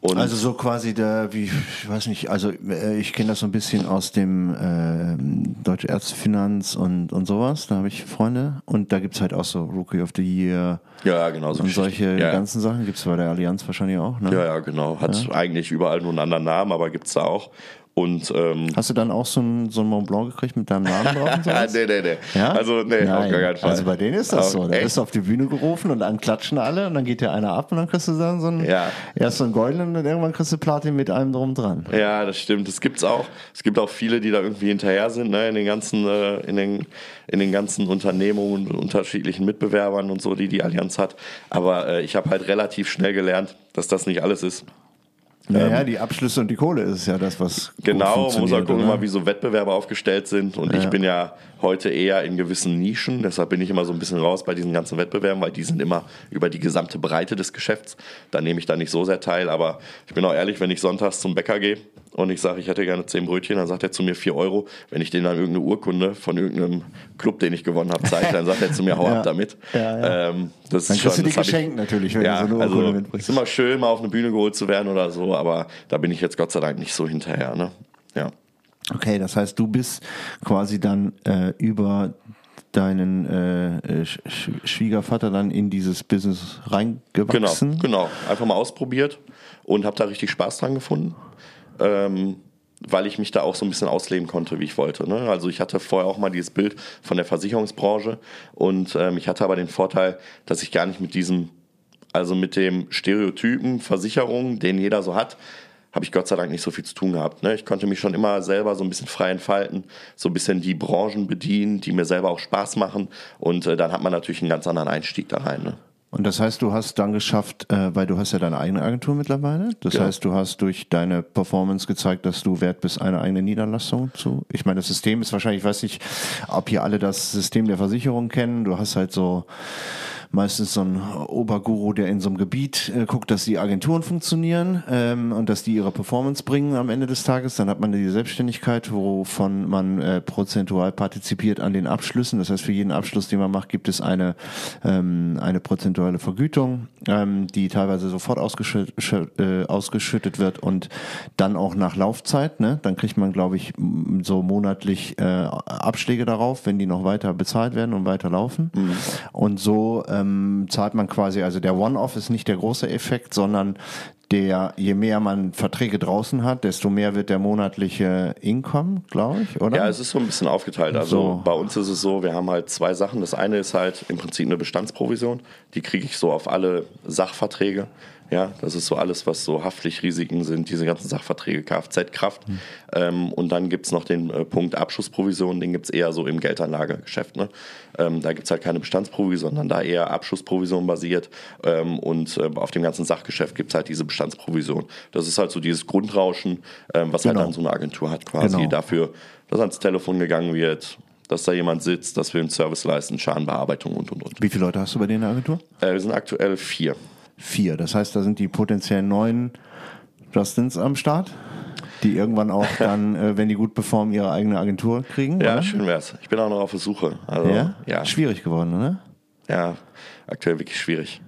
Und also so quasi der, wie, ich weiß nicht, also äh, ich kenne das so ein bisschen aus dem äh, Deutsche Ärztefinanz und, und sowas, da habe ich Freunde und da gibt es halt auch so Rookie of the Year. Ja, genau. So und solche ja, ganzen Sachen gibt es bei der Allianz wahrscheinlich auch, ne? Ja, ja, genau. Hat ja. eigentlich überall nur einen anderen Namen, aber gibt es da auch. Und, ähm, Hast du dann auch so ein, so ein Mont Blanc gekriegt mit deinem Namen drauf? Und [LAUGHS] sowas? nee, nee, nee. Ja? Also, nee, Nein. auf gar keinen Fall. Also bei denen ist das so. Da bist du auf die Bühne gerufen und dann klatschen alle und dann geht dir einer ab und dann kriegst du dann so einen, ja. erst so einen goldenen und irgendwann kriegst du Platin mit einem drum dran. Ja, das stimmt. Das gibt's auch. Es gibt auch viele, die da irgendwie hinterher sind, ne, in den ganzen, äh, in den, in den ganzen Unternehmungen und unterschiedlichen Mitbewerbern und so, die die Allianz hat. Aber äh, ich habe halt relativ schnell gelernt, dass das nicht alles ist. Naja, ähm, die Abschlüsse und die Kohle ist ja das, was. Genau, man muss auch gucken, oder? wie so Wettbewerber aufgestellt sind. Und ja. ich bin ja heute eher in gewissen Nischen, deshalb bin ich immer so ein bisschen raus bei diesen ganzen Wettbewerben, weil die sind immer über die gesamte Breite des Geschäfts. Da nehme ich da nicht so sehr teil. Aber ich bin auch ehrlich, wenn ich sonntags zum Bäcker gehe und ich sage, ich hätte gerne zehn Brötchen, dann sagt er zu mir vier Euro. Wenn ich denen dann irgendeine Urkunde von irgendeinem Club, den ich gewonnen habe, zeige, dann sagt er zu mir, hau [LAUGHS] ja. ab damit. Ja, ja. Ähm, das dann ist kriegst schon, du die geschenkt ich, natürlich, wenn ja, du so eine Urkunde also, mitbringst. ist immer schön, mal auf eine Bühne geholt zu werden oder so, aber da bin ich jetzt Gott sei Dank nicht so hinterher. Ne? Ja. Okay, das heißt, du bist quasi dann äh, über deinen äh, Sch Schwiegervater dann in dieses Business reingewachsen? Genau, genau. Einfach mal ausprobiert und habe da richtig Spaß dran gefunden. Ähm, weil ich mich da auch so ein bisschen ausleben konnte, wie ich wollte. Ne? Also ich hatte vorher auch mal dieses Bild von der Versicherungsbranche und ähm, ich hatte aber den Vorteil, dass ich gar nicht mit diesem, also mit dem Stereotypen Versicherung, den jeder so hat, habe ich Gott sei Dank nicht so viel zu tun gehabt. Ne? Ich konnte mich schon immer selber so ein bisschen frei entfalten, so ein bisschen die Branchen bedienen, die mir selber auch Spaß machen und äh, dann hat man natürlich einen ganz anderen Einstieg da rein. Ne? Und das heißt, du hast dann geschafft, äh, weil du hast ja deine eigene Agentur mittlerweile. Das ja. heißt, du hast durch deine Performance gezeigt, dass du wert bist, eine eigene Niederlassung zu. Ich meine, das System ist wahrscheinlich, ich weiß nicht, ob hier alle das System der Versicherung kennen. Du hast halt so meistens so ein Oberguru, der in so einem Gebiet äh, guckt, dass die Agenturen funktionieren ähm, und dass die ihre Performance bringen am Ende des Tages. Dann hat man die Selbstständigkeit, wovon man äh, prozentual partizipiert an den Abschlüssen. Das heißt, für jeden Abschluss, den man macht, gibt es eine, ähm, eine prozentuale Vergütung, ähm, die teilweise sofort ausgeschüttet, äh, ausgeschüttet wird und dann auch nach Laufzeit. Ne? Dann kriegt man, glaube ich, so monatlich äh, Abschläge darauf, wenn die noch weiter bezahlt werden und weiter laufen. Mhm. Und so äh, ähm, zahlt man quasi, also der One-Off ist nicht der große Effekt, sondern der, je mehr man Verträge draußen hat, desto mehr wird der monatliche Income, glaube ich, oder? Ja, es ist so ein bisschen aufgeteilt. Also so. bei uns ist es so, wir haben halt zwei Sachen. Das eine ist halt im Prinzip eine Bestandsprovision. Die kriege ich so auf alle Sachverträge. Ja, das ist so alles, was so Haftpflichtrisiken sind, diese ganzen Sachverträge, Kfz-Kraft. Mhm. Ähm, und dann gibt es noch den äh, Punkt Abschussprovision, den gibt es eher so im Geldanlagegeschäft. Ne? Ähm, da gibt es halt keine Bestandsprovision, sondern da eher Abschussprovision basiert. Ähm, und äh, auf dem ganzen Sachgeschäft gibt es halt diese Bestandsprovision. Das ist halt so dieses Grundrauschen, ähm, was halt genau. halt dann so eine Agentur hat quasi genau. dafür, dass ans Telefon gegangen wird, dass da jemand sitzt, dass wir einen Service leisten, Schadenbearbeitung und und und. Wie viele Leute hast du bei dir in der Agentur? Äh, wir sind aktuell vier. Vier. Das heißt, da sind die potenziellen neuen Justins am Start, die irgendwann auch [LAUGHS] dann, äh, wenn die gut performen, ihre eigene Agentur kriegen. Ja, oder? schön wär's. Ich bin auch noch auf der Suche. Also, Ja? ja, Schwierig geworden, oder? ja, aktuell wirklich schwierig.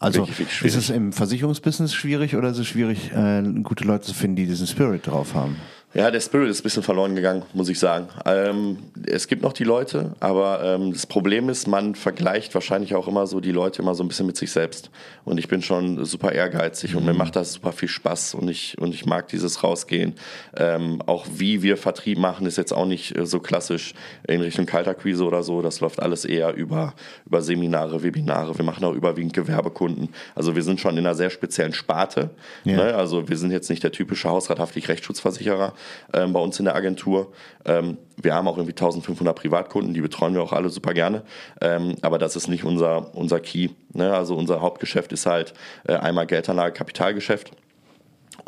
Also Wirklich, wirklich ist schwierig. es im Versicherungsbusiness schwierig oder ist es schwierig, äh, gute Leute zu finden, die diesen Spirit drauf haben? Ja, der Spirit ist ein bisschen verloren gegangen, muss ich sagen. Ähm, es gibt noch die Leute, aber ähm, das Problem ist, man vergleicht wahrscheinlich auch immer so die Leute immer so ein bisschen mit sich selbst. Und ich bin schon super ehrgeizig und mir macht das super viel Spaß und ich, und ich mag dieses Rausgehen. Ähm, auch wie wir Vertrieb machen, ist jetzt auch nicht äh, so klassisch in Richtung Kaltakquise oder so. Das läuft alles eher über, über Seminare, Webinare. Wir machen auch überwiegend Gewerbekunden. Also wir sind schon in einer sehr speziellen Sparte. Ja. Ne? Also wir sind jetzt nicht der typische hausrathaftlich Rechtsschutzversicherer ähm, bei uns in der Agentur. Ähm, wir haben auch irgendwie 1500 Privatkunden, die betreuen wir auch alle super gerne. Ähm, aber das ist nicht unser, unser Key. Ne? Also unser Hauptgeschäft ist halt äh, einmal Geldanlage, Kapitalgeschäft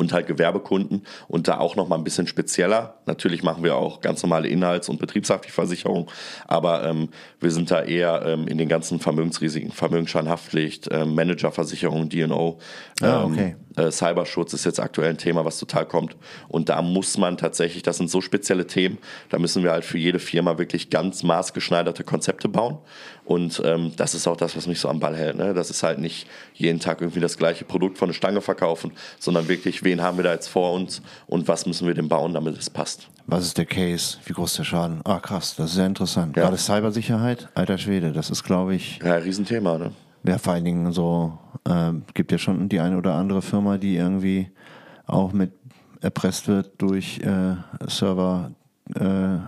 und halt Gewerbekunden und da auch noch mal ein bisschen spezieller. Natürlich machen wir auch ganz normale Inhalts- und Betriebshaftpflichtversicherung, aber ähm, wir sind da eher ähm, in den ganzen Vermögensrisiken, Vermögensschadenhaftpflicht, ähm, Managerversicherung, D&O, Ah, ähm, okay. Äh, Cyberschutz ist jetzt aktuell ein Thema, was total kommt. Und da muss man tatsächlich, das sind so spezielle Themen, da müssen wir halt für jede Firma wirklich ganz maßgeschneiderte Konzepte bauen. Und ähm, das ist auch das, was mich so am Ball hält. Ne? Das ist halt nicht jeden Tag irgendwie das gleiche Produkt von der Stange verkaufen, sondern wirklich, wen haben wir da jetzt vor uns und was müssen wir denn bauen, damit es passt. Was ist der Case? Wie groß ist der Schaden? Ah, krass, das ist sehr interessant. Ja. Gerade Cybersicherheit, alter Schwede, das ist, glaube ich, Ja, Riesenthema. Ne? Ja, vor allen Dingen so, ähm, gibt ja schon die eine oder andere Firma, die irgendwie auch mit erpresst wird durch äh, Server äh, äh,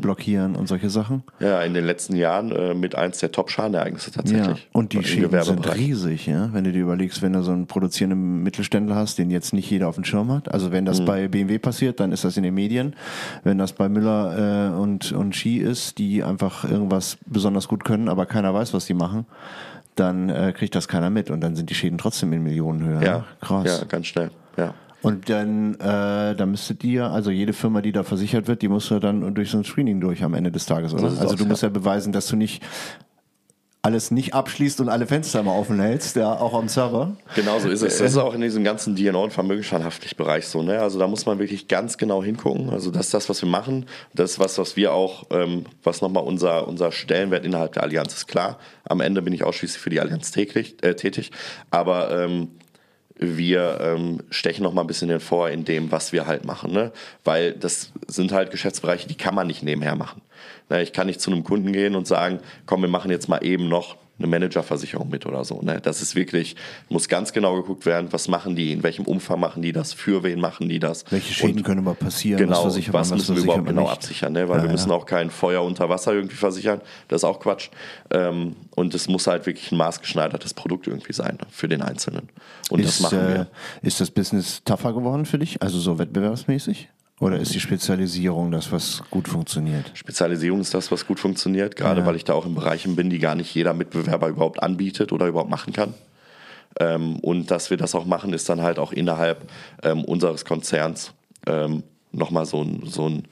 blockieren und solche Sachen. Ja, in den letzten Jahren äh, mit eins der Top-Schadenereignisse Ja, tatsächlich. und die Schäden sind riesig, ja. Wenn du dir überlegst, wenn du so einen produzierenden Mittelständler hast, den jetzt nicht jeder auf dem Schirm hat. Also wenn das Mhm. bei BMW passiert, dann ist das in den Medien. Wenn das bei Müller äh, und, und Ski ist, die einfach irgendwas besonders gut können, aber keiner weiß, was die machen, dann äh, kriegt das keiner mit und dann sind die Schäden trotzdem in Millionenhöhe. Ja, krass. Ja, ganz schnell. Ja. Und dann, äh, dann müsstet ihr, also jede Firma, die da versichert wird, die muss ja dann durch so ein Screening durch am Ende des Tages, oder? Also du musst ja beweisen, dass du nicht alles nicht abschließt und alle Fenster immer offen hältst, ja, auch am Server. Genau so ist es. Das ist auch in diesem ganzen DNO- und Vermögensschadenhaftpflichtbereich so. Ne? Also da muss man wirklich ganz genau hingucken. Also das ist das, was wir machen. Das ist was, was wir auch, ähm, was nochmal unser, unser Stellenwert innerhalb der Allianz ist. Klar, am Ende bin ich ausschließlich für die Allianz täglich, äh, tätig. Aber ähm, wir ähm, stechen noch mal ein bisschen hervor in dem, was wir halt machen, ne? Weil das sind halt Geschäftsbereiche, die kann man nicht nebenher machen. Ne? Ich kann nicht zu einem Kunden gehen und sagen, komm, wir machen jetzt mal eben noch eine Managerversicherung mit oder so. Ne? Das ist wirklich, muss ganz genau geguckt werden, was machen die, in welchem Umfang machen die das, für wen machen die das. Welche Schäden Und können aber passieren? Genau, was, was, müssen wir überhaupt genau nicht? absichern, ne? weil Ja, wir müssen ja. auch kein Feuer unter Wasser irgendwie versichern, das ist auch Quatsch. Ähm, und es muss halt wirklich ein maßgeschneidertes Produkt irgendwie sein für den Einzelnen. Und das Ist, machen äh, wir. ist das Business tougher geworden für dich? Also so wettbewerbsmäßig? Oder ist die Spezialisierung das, was gut funktioniert? Spezialisierung ist das, was gut funktioniert, gerade Ja. weil ich da auch in Bereichen bin, die gar nicht jeder Mitbewerber überhaupt anbietet oder überhaupt machen kann. Ähm, und dass wir das auch machen, ist dann halt auch innerhalb ähm, unseres Konzerns ähm, nochmal so ein, so, ein,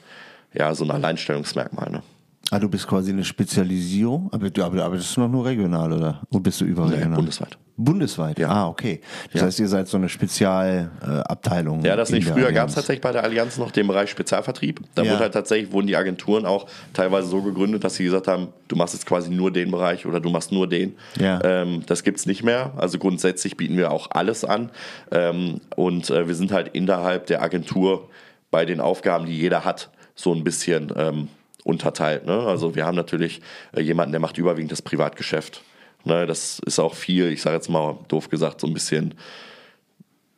ja, so ein Alleinstellungsmerkmal. Ne? Ah, du bist quasi eine Spezialisierung, aber du ist noch nur regional, oder? Oder bist du überregional? Nee, bundesweit. Bundesweit? Ja. Ah, okay. Das Ja. heißt, ihr seid so eine Spezialabteilung. Ja, das nicht. Früher gab es tatsächlich bei der Allianz noch den Bereich Spezialvertrieb. Da Ja. wurde halt tatsächlich, wurden die Agenturen auch teilweise so gegründet, dass sie gesagt haben, du machst jetzt quasi nur den Bereich oder du machst nur den. Ja. Ähm, das gibt's nicht mehr. Also grundsätzlich bieten wir auch alles an. Ähm, und äh, wir sind halt innerhalb der Agentur bei den Aufgaben, die jeder hat, so ein bisschen ähm, unterteilt. Ne? Also wir haben natürlich äh, jemanden, der macht überwiegend das Privatgeschäft. Ne? Das ist auch viel, ich sage jetzt mal doof gesagt, so ein bisschen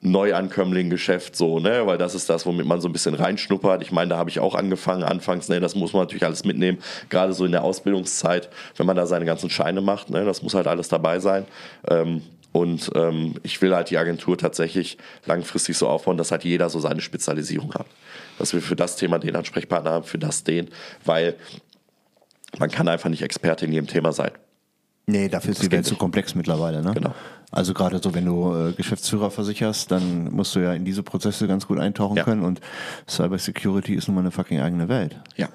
Neuankömmling-Geschäft so, ne, weil das ist das, womit man so ein bisschen reinschnuppert. Ich meine, da habe ich auch angefangen anfangs, ne, das muss man natürlich alles mitnehmen, gerade so in der Ausbildungszeit, wenn man da seine ganzen Scheine macht, ne, das muss halt alles dabei sein. Ähm, und ähm, ich will halt die Agentur tatsächlich langfristig so aufbauen, dass halt jeder so seine Spezialisierung hat. Dass wir für das Thema den Ansprechpartner haben, für das den, weil man kann einfach nicht Experte in jedem Thema sein. Nee, dafür ist die Welt zu komplex mittlerweile, ne? Genau. Also gerade so, wenn du äh, Geschäftsführer versicherst, dann musst du ja in diese Prozesse ganz gut eintauchen Ja. können und Cybersecurity ist nun mal eine fucking eigene Welt. Ja.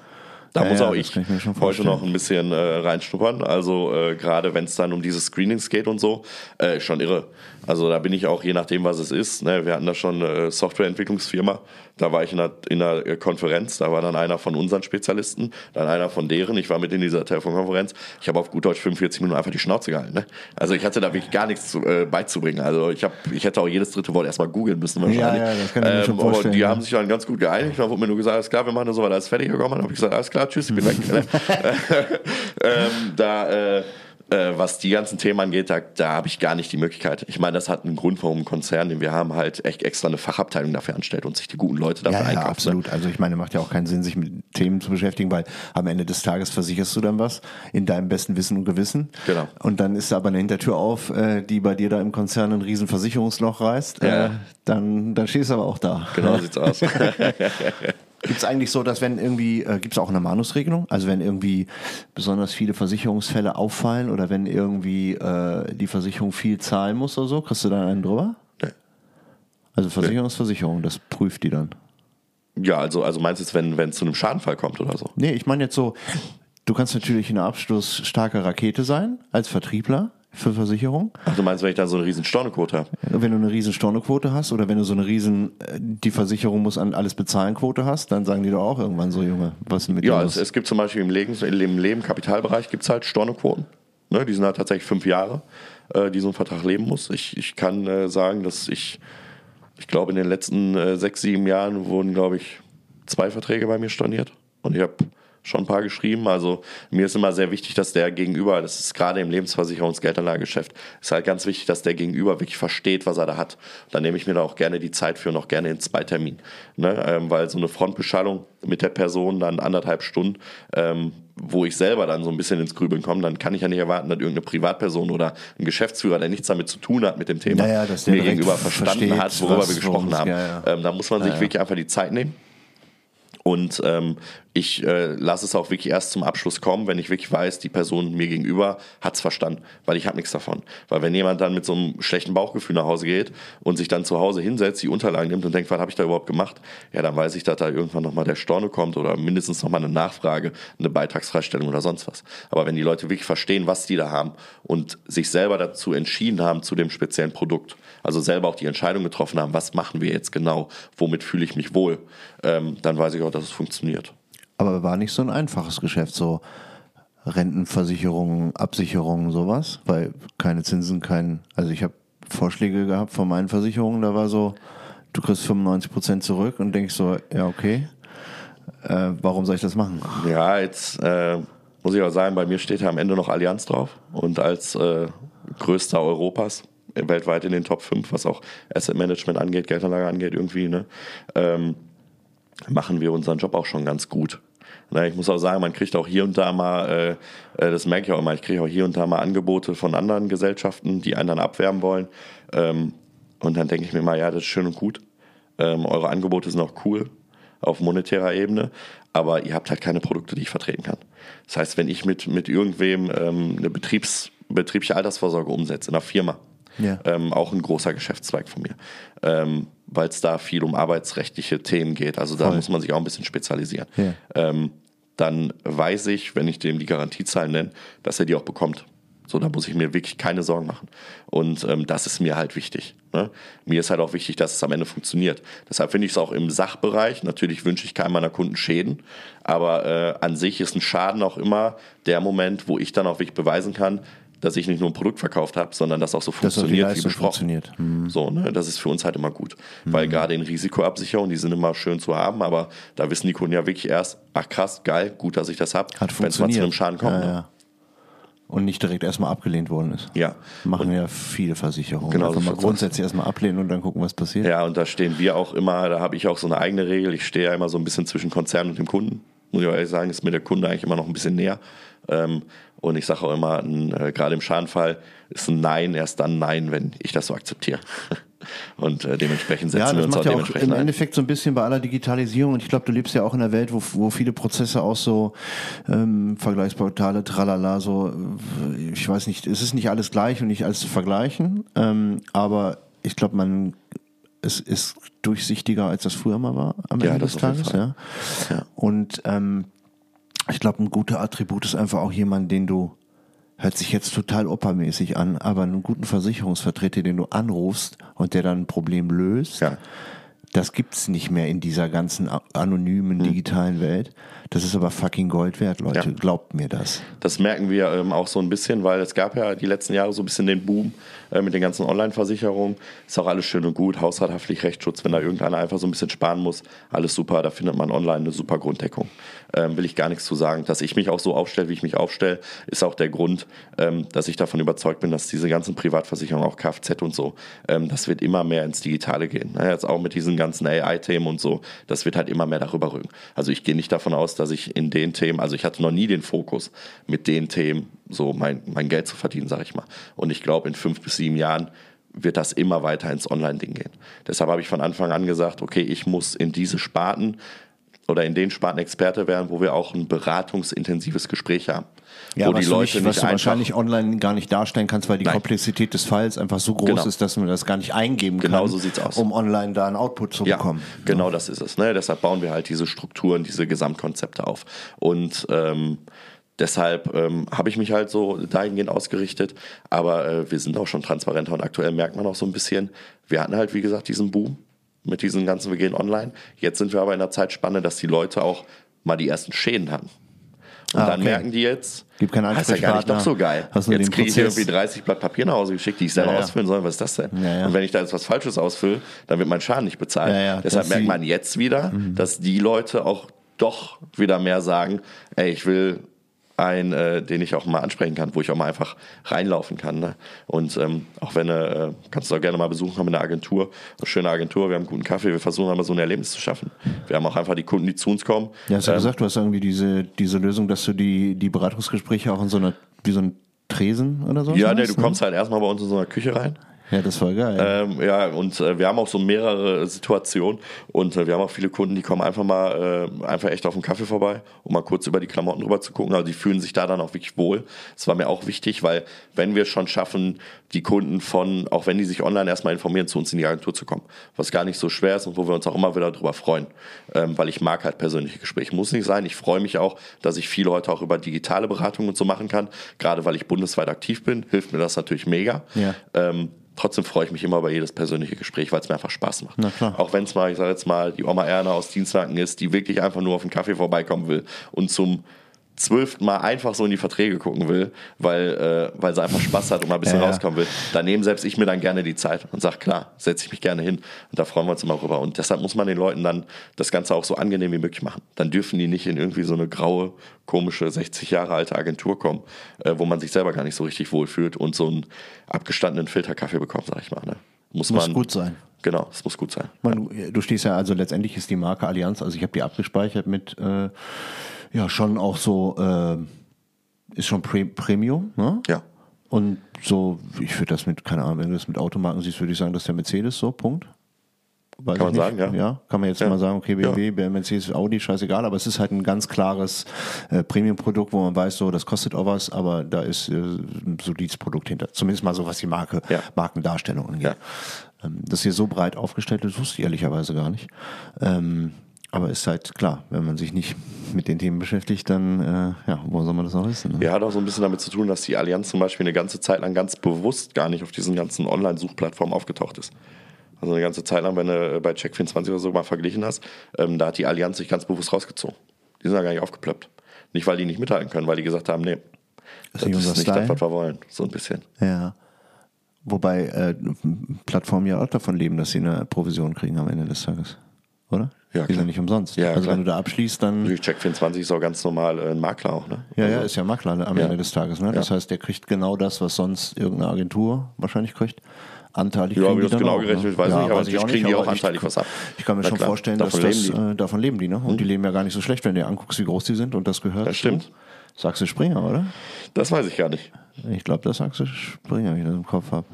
Da Ja, muss ja, auch das ich, ich heute noch ein bisschen äh, reinschnuppern. Also äh, gerade wenn es dann um diese Screenings geht und so, äh, schon irre. Also da bin ich auch, je nachdem, was es ist. Ne? Wir hatten da schon eine Softwareentwicklungsfirma. Da war ich in einer, in einer äh, Konferenz. Da war dann einer von unseren Spezialisten, dann einer von deren. Ich war mit in dieser Telefonkonferenz. Ich habe auf gut Deutsch 45 Minuten einfach die Schnauze gehalten. Ne? Also ich hatte da wirklich gar nichts zu, äh, beizubringen. Also ich, hab, ich hätte auch jedes dritte Wort erstmal googeln müssen wahrscheinlich. Ja, ja, das kann ich mir schon aber vorstellen, die ja. haben sich dann ganz gut geeinigt. Da wurde mir nur gesagt, alles klar, wir machen das soweit alles fertig gekommen. Dann habe ich gesagt, alles klar, tschüss, ich bin weg. [LAUGHS] [LAUGHS] ähm, da, äh, äh, was die ganzen Themen angeht, da, da habe ich gar nicht die Möglichkeit. Ich meine, das hat einen Grund, warum ein Konzern, den wir haben, halt echt extra eine Fachabteilung dafür anstellt und sich die guten Leute dafür Ja, ja, einkauft. ne? absolut. Also ich meine, macht ja auch keinen Sinn, sich mit Themen zu beschäftigen, weil am Ende des Tages versicherst du dann was in deinem besten Wissen und Gewissen. Genau. Und dann ist da aber eine Hintertür auf, äh, die bei dir da im Konzern ein riesen Versicherungsloch reißt. Ja. Äh, dann, dann stehst du aber auch da. Genau sieht's aus. [LAUGHS] [LAUGHS] Gibt es eigentlich so, dass wenn irgendwie, äh, gibt es auch eine Manusregelung? Also wenn irgendwie besonders viele Versicherungsfälle auffallen oder wenn irgendwie äh, die Versicherung viel zahlen muss oder so, kriegst du dann einen drüber? Nee. Also Versicherung ist Versicherung, das prüft die dann. ja, also, also meinst du jetzt, wenn wenn es zu einem Schadenfall kommt oder so? Nee, ich meine jetzt so, du kannst natürlich eine abschlussstarke Rakete sein, als Vertriebler für Versicherung. Ach, du meinst, wenn ich da so eine riesen Stornoquote habe? Wenn du eine riesen Stornoquote hast oder wenn du so eine riesen, äh, die Versicherung muss an alles bezahlen Quote hast, dann sagen die doch auch irgendwann so, Junge, was denn mit Ja, dir es, los? es gibt zum Beispiel im Leben, im Leben Kapitalbereich gibt es halt Stornoquoten. Ne, die sind halt tatsächlich fünf Jahre, äh, die so ein Vertrag leben muss. Ich, ich kann äh, sagen, dass ich, ich glaube, in den letzten äh, sechs, sieben Jahren wurden, glaube ich, zwei Verträge bei mir storniert. Und ich habe schon ein paar geschrieben. Also mir ist immer sehr wichtig, dass der Gegenüber, das ist gerade im Lebensversicherungs- Geldanlagegeschäft, ist halt ganz wichtig, dass der Gegenüber wirklich versteht, was er da hat. Da nehme ich mir da auch gerne die Zeit für, noch gerne in zwei Termin. Ne? Ähm, weil so eine Frontbeschallung mit der Person dann anderthalb Stunden, ähm, wo ich selber dann so ein bisschen ins Grübeln komme, dann kann ich ja nicht erwarten, dass irgendeine Privatperson oder ein Geschäftsführer, der nichts damit zu tun hat mit dem Thema, Ja, ja, dass der mir gegenüber verstanden versteht, hat, worüber was- wir gesprochen haben. ja, ja. Ähm, da muss man sich ja. wirklich einfach die Zeit nehmen. Und ähm, ich äh, lasse es auch wirklich erst zum Abschluss kommen, wenn ich wirklich weiß, die Person mir gegenüber hat es verstanden, weil ich habe nichts davon. Weil wenn jemand dann mit so einem schlechten Bauchgefühl nach Hause geht und sich dann zu Hause hinsetzt, die Unterlagen nimmt und denkt, was habe ich da überhaupt gemacht, ja, dann weiß ich, dass da irgendwann nochmal der Storno kommt oder mindestens nochmal eine Nachfrage, eine Beitragsfreistellung oder sonst was. Aber wenn die Leute wirklich verstehen, was die da haben und sich selber dazu entschieden haben zu dem speziellen Produkt, also selber auch die Entscheidung getroffen haben, was machen wir jetzt genau, womit fühle ich mich wohl, ähm, dann weiß ich auch, dass es funktioniert. Aber war nicht so ein einfaches Geschäft, so Rentenversicherungen, Absicherungen, sowas, weil keine Zinsen, kein, also ich habe Vorschläge gehabt von meinen Versicherungen, da war so, du kriegst 95 Prozent zurück und denkst so, ja okay, äh, warum soll ich das machen? Ja, jetzt äh, muss ich auch sagen, bei mir steht ja am Ende noch Allianz drauf und als äh, größter Europas äh, weltweit in den Top 5, was auch Asset Management angeht, Geldanlage angeht, irgendwie, ne, ähm, machen wir unseren Job auch schon ganz gut. Na, ich muss auch sagen, man kriegt auch hier und da mal, äh, äh, das merke ich auch immer, ich kriege auch hier und da mal Angebote von anderen Gesellschaften, die einen dann abwerben wollen. Ähm, und dann denke ich mir mal, ja, das ist schön und gut. Ähm, eure Angebote sind auch cool auf monetärer Ebene, aber ihr habt halt keine Produkte, die ich vertreten kann. Das heißt, wenn ich mit, mit irgendwem ähm, eine Betriebs, betriebliche Altersvorsorge umsetze in einer Firma, Ja. auch ein großer Geschäftszweig von mir, ähm, weil es da viel um arbeitsrechtliche Themen geht. Also da Voll. muss man sich auch ein bisschen spezialisieren. Ja. Ähm, dann weiß ich, wenn ich dem die Garantiezahlen nenne, dass er die auch bekommt. So, da muss ich mir wirklich keine Sorgen machen. Und ähm, das ist mir halt wichtig. Ne? Mir ist halt auch wichtig, dass es am Ende funktioniert. Deshalb finde ich es auch im Sachbereich. Natürlich wünsche ich keinem meiner Kunden Schäden, aber äh, an sich ist ein Schaden auch immer der Moment, wo ich dann auch wirklich beweisen kann, dass ich nicht nur ein Produkt verkauft habe, sondern dass auch so funktioniert, wie besprochen. funktioniert. Mhm. So, ne, das ist für uns halt immer gut. Weil gerade in Risikoabsicherung, die sind immer schön zu haben, aber da wissen die Kunden ja wirklich erst, ach krass, geil, gut, dass ich das habe, wenn es mal zu einem Schaden kommt. Ja, ne? ja. Und nicht direkt erstmal abgelehnt worden ist. Ja. Machen ja viele Versicherungen. Genau, Einfach mal grundsätzlich erstmal ablehnen und dann gucken, was passiert. Ja, und da stehen wir auch immer, da habe ich auch so eine eigene Regel. Ich stehe ja immer so ein bisschen zwischen Konzern und dem Kunden. Muss ich auch ehrlich sagen, ist mir der Kunde eigentlich immer noch ein bisschen näher. Ähm, und ich sage auch immer, äh, gerade im Schadenfall ist ein Nein erst dann Nein, wenn ich das so akzeptiere. [LAUGHS] Und äh, dementsprechend setzen Ja, wir uns auch macht ja auch dementsprechend im ein. Endeffekt so ein bisschen bei aller Digitalisierung. Und ich glaube, du lebst ja auch in einer Welt, wo, wo viele Prozesse auch so ähm, Vergleichsportale, tralala, so, äh, ich weiß nicht, es ist nicht alles gleich und nicht alles zu vergleichen. Ähm, aber ich glaube, man es ist durchsichtiger, als das früher mal war am Ja, Ende das des Tages. Ja. Ja. Und ähm, Ich glaube, ein guter Attribut ist einfach auch jemand, den du, hört sich jetzt total oppermäßig an, aber einen guten Versicherungsvertreter, den du anrufst und der dann ein Problem löst. Ja. Das gibt's nicht mehr in dieser ganzen a- Hm. anonymen digitalen Welt. Das ist aber fucking Gold wert, Leute. Ja. Glaubt mir das. Das merken wir ähm, auch so ein bisschen, weil es gab ja die letzten Jahre so ein bisschen den Boom äh, mit den ganzen Online-Versicherungen. Ist auch alles schön und gut. Hausrathaftlich, Rechtsschutz, wenn da irgendeiner einfach so ein bisschen sparen muss, alles super. Da findet man online eine super Grunddeckung. Ähm, will ich gar nichts zu sagen. Dass ich mich auch so aufstelle, wie ich mich aufstelle, ist auch der Grund, ähm, dass ich davon überzeugt bin, dass diese ganzen Privatversicherungen, auch Kfz und so, ähm, das wird immer mehr ins Digitale gehen. Ne? Jetzt auch mit diesen ganzen AI-Themen und so, das wird halt immer mehr darüber rücken. Also ich gehe nicht davon aus, dass ich in den Themen, also ich hatte noch nie den Fokus, mit den Themen so mein, mein Geld zu verdienen, sage ich mal. Und ich glaube, in fünf bis sieben Jahren wird das immer weiter ins Online-Ding gehen. Deshalb habe ich von Anfang an gesagt, okay, ich muss in diese Sparten oder in den Sparten Experte werden, wo wir auch ein beratungsintensives Gespräch haben. wo was die du Leute nicht, nicht, was du einfach wahrscheinlich online gar nicht darstellen kannst, weil die Nein. Komplexität des Falls einfach so groß Genau. ist, dass man das gar nicht eingeben Genau kann, so sieht's aus. um online da einen Output zu Ja, bekommen. genau das ist es. Ne? Deshalb bauen wir halt diese Strukturen, diese Gesamtkonzepte auf. Und ähm, deshalb ähm, habe ich mich halt so dahingehend ausgerichtet. Aber äh, wir sind auch schon transparenter und aktuell merkt man auch so ein bisschen, wir hatten halt, wie gesagt, diesen Boom mit diesen ganzen, wir gehen online. Jetzt sind wir aber in der Zeitspanne, dass die Leute auch mal die ersten Schäden hatten. Und Ah, dann okay. merken die jetzt, Gibt keinen das ist ja gar nicht doch so geil. Hast Jetzt kriege ich hier irgendwie 30 Blatt Papier nach Hause geschickt, die ich selber Ja, ja. ausfüllen soll. Was ist das denn? Ja. Und wenn ich da jetzt was Falsches ausfülle, dann wird mein Schaden nicht bezahlt. Deshalb merkt man jetzt wieder, dass die Leute auch doch wieder mehr sagen, ey, ich will einen, äh, den ich auch mal ansprechen kann, wo ich auch mal einfach reinlaufen kann. Ne? Und ähm, auch wenn äh, kannst du auch gerne mal besuchen haben in der Agentur, eine schöne Agentur, wir haben guten Kaffee, wir versuchen aber so ein Erlebnis zu schaffen. Wir haben auch einfach die Kunden, die zu uns kommen. Ja, hast du ähm, gesagt, du hast irgendwie diese, diese Lösung, dass du die, die Beratungsgespräche auch in so einer, wie so ein Tresen oder so? ja, nee, du kommst halt erstmal bei uns in so einer Küche rein. Ja, das war geil. Ähm, ja, und äh, wir haben auch so mehrere Situationen und äh, wir haben auch viele Kunden, die kommen einfach mal äh, einfach echt auf den Kaffee vorbei, um mal kurz über die Klamotten drüber zu gucken. Also die fühlen sich da dann auch wirklich wohl. Das war mir auch wichtig, weil wenn wir es schon schaffen, die Kunden von, auch wenn die sich online erstmal informieren, zu uns in die Agentur zu kommen, was gar nicht so schwer ist und wo wir uns auch immer wieder drüber freuen, ähm, weil ich mag halt persönliche Gespräche. Muss nicht sein. Ich freue mich auch, dass ich viel heute auch über digitale Beratungen und so machen kann. Gerade weil ich bundesweit aktiv bin, hilft mir das natürlich mega. Ja. Ähm, trotzdem freue ich mich immer über jedes persönliche Gespräch, weil es mir einfach Spaß macht. Na klar. Auch wenn es mal, ich sage jetzt mal, die Oma Erna aus Dienstlaken ist, die wirklich einfach nur auf den Kaffee vorbeikommen will und zum zwölften Mal einfach so in die Verträge gucken will, weil, äh, weil sie einfach Spaß hat und mal ein bisschen Ja, ja. rauskommen will. Da nehme selbst ich mir dann gerne die Zeit und sage, klar, setze ich mich gerne hin. Und da freuen wir uns immer drüber. Und deshalb muss man den Leuten dann das Ganze auch so angenehm wie möglich machen. Dann dürfen die nicht in irgendwie so eine graue, komische, 60 Jahre alte Agentur kommen, äh, wo man sich selber gar nicht so richtig wohlfühlt und so einen abgestandenen Filterkaffee bekommt, sag ich mal. Ne? Muss, Muss man, gut sein. Genau, es muss gut sein. Man, du stehst ja, also letztendlich ist die Marke Allianz, also ich habe die abgespeichert mit, äh, ja, schon auch so, äh, ist schon Pre Premium, ne? Ja. Und so, ich würde das mit, keine Ahnung, wenn du das mit Automarken siehst, würde ich sagen, das ist der Mercedes so, Punkt. Weiß Kann ich man nicht. sagen, ja. Ja, kann man jetzt Ja. mal sagen, okay, BMW, Mercedes, Audi, scheißegal, aber es ist halt ein ganz klares äh, Premium-Produkt, wo man weiß, so, das kostet auch was, aber da ist äh, ein solides Produkt hinter. Zumindest mal so, was die Marke, Ja. Markendarstellung angeht. Ja. Ähm, dass hier so breit aufgestellt ist, wusste ich ehrlicherweise gar nicht. Ähm, aber ist halt klar, wenn man sich nicht mit den Themen beschäftigt, dann, äh, ja, wo soll man das auch wissen? Ne? Ja, hat auch so ein bisschen damit zu tun, dass die Allianz zum Beispiel eine ganze Zeit lang ganz bewusst gar nicht auf diesen ganzen Online-Suchplattformen aufgetaucht ist. Also eine ganze Zeit lang, wenn du bei Check24 oder so mal verglichen hast, ähm, da hat die Allianz sich ganz bewusst rausgezogen. Die sind da gar nicht aufgeplöppt. Nicht, weil die nicht mithalten können, weil die gesagt haben, nee, das nicht ist nicht Style. das, was wir wollen. So ein bisschen. Ja. Wobei äh, Plattformen ja auch davon leben, dass sie eine Provision kriegen am Ende des Tages. Oder? Ja, Die sind klar. nicht umsonst. Ja, also klar. wenn du da abschließt, dann. Natürlich, Check24 ist auch ganz normal äh, ein Makler auch, ne? Ja, ja, Also, ist ja Makler am Ja. Ende des Tages. Ne? Das Ja. heißt, der kriegt genau das, was sonst irgendeine Agentur wahrscheinlich kriegt. Anteilig Ja, wie das genau auch, gerechnet ne? wird, weiß ich nicht, aber natürlich kriegen die auch ich- anteilig was ab. Ich kann mir Na schon klar, vorstellen, davon dass das, leben. Hm. äh, davon leben die. Ne? Und die leben ja gar nicht so schlecht, wenn du dir anguckst, wie groß die sind und das gehört. Das stimmt. zu Sachse Springer, oder? Das weiß ich gar nicht. Ich glaube, dass Axel Springer, wie ich das im Kopf habe.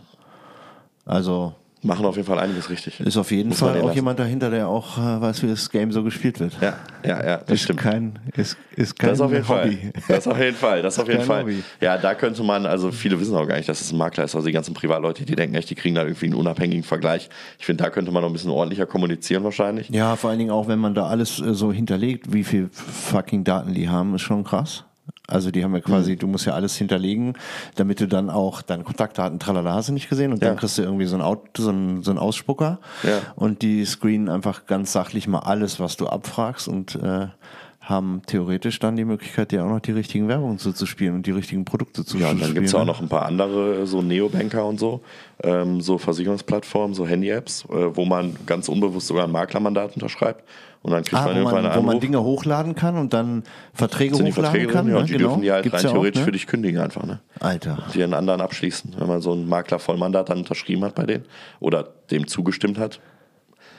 Also, machen auf jeden Fall einiges richtig. Ist auf jeden Muss Fall auch lassen. jemand dahinter, der auch äh, weiß, wie das Game so gespielt wird. Ja, ja, ja, das ist stimmt. kein, ist, ist kein Das auf jeden Hobby. Fall. Das auf jeden Fall. Das [LAUGHS] auf jeden Fall. Hobby. Ja, da könnte man, also viele wissen auch gar nicht, dass es ein Makler ist. Also die ganzen Privatleute, die denken echt, die kriegen da irgendwie einen unabhängigen Vergleich. Ich finde, da könnte man noch ein bisschen ordentlicher kommunizieren wahrscheinlich. Ja, vor allen Dingen auch, wenn man da alles äh, so hinterlegt, wie viel fucking Daten die haben, ist schon krass. Also die haben ja quasi, Mhm. du musst ja alles hinterlegen, damit du dann auch deine Kontaktdaten, tralala, hast du nicht gesehen und Ja. dann kriegst du irgendwie so ein, Out, so ein, so ein Ausspucker Ja. und die screenen einfach ganz sachlich mal alles, was du abfragst und äh, haben theoretisch dann die Möglichkeit, dir auch noch die richtigen Werbungen zuzuspielen und die richtigen Produkte zu Ja, und dann gibt es auch noch ein paar andere, so Neobanker und so, ähm, so Versicherungsplattformen, so Handy-Apps, äh, wo man ganz unbewusst sogar ein Maklermandat unterschreibt. Und dann kriegt Ah, man irgendwann man, einen wo man Anruf. Dinge hochladen kann und dann Verträge sind hochladen Verträge kann. drin? Ja, ne? und die genau. dürfen die halt Gibt's rein ja auch, theoretisch ne? für dich kündigen einfach, ne? Alter. Die einen anderen abschließen, wenn man so einen Makler-Vollmandat dann unterschrieben hat bei denen oder dem zugestimmt hat,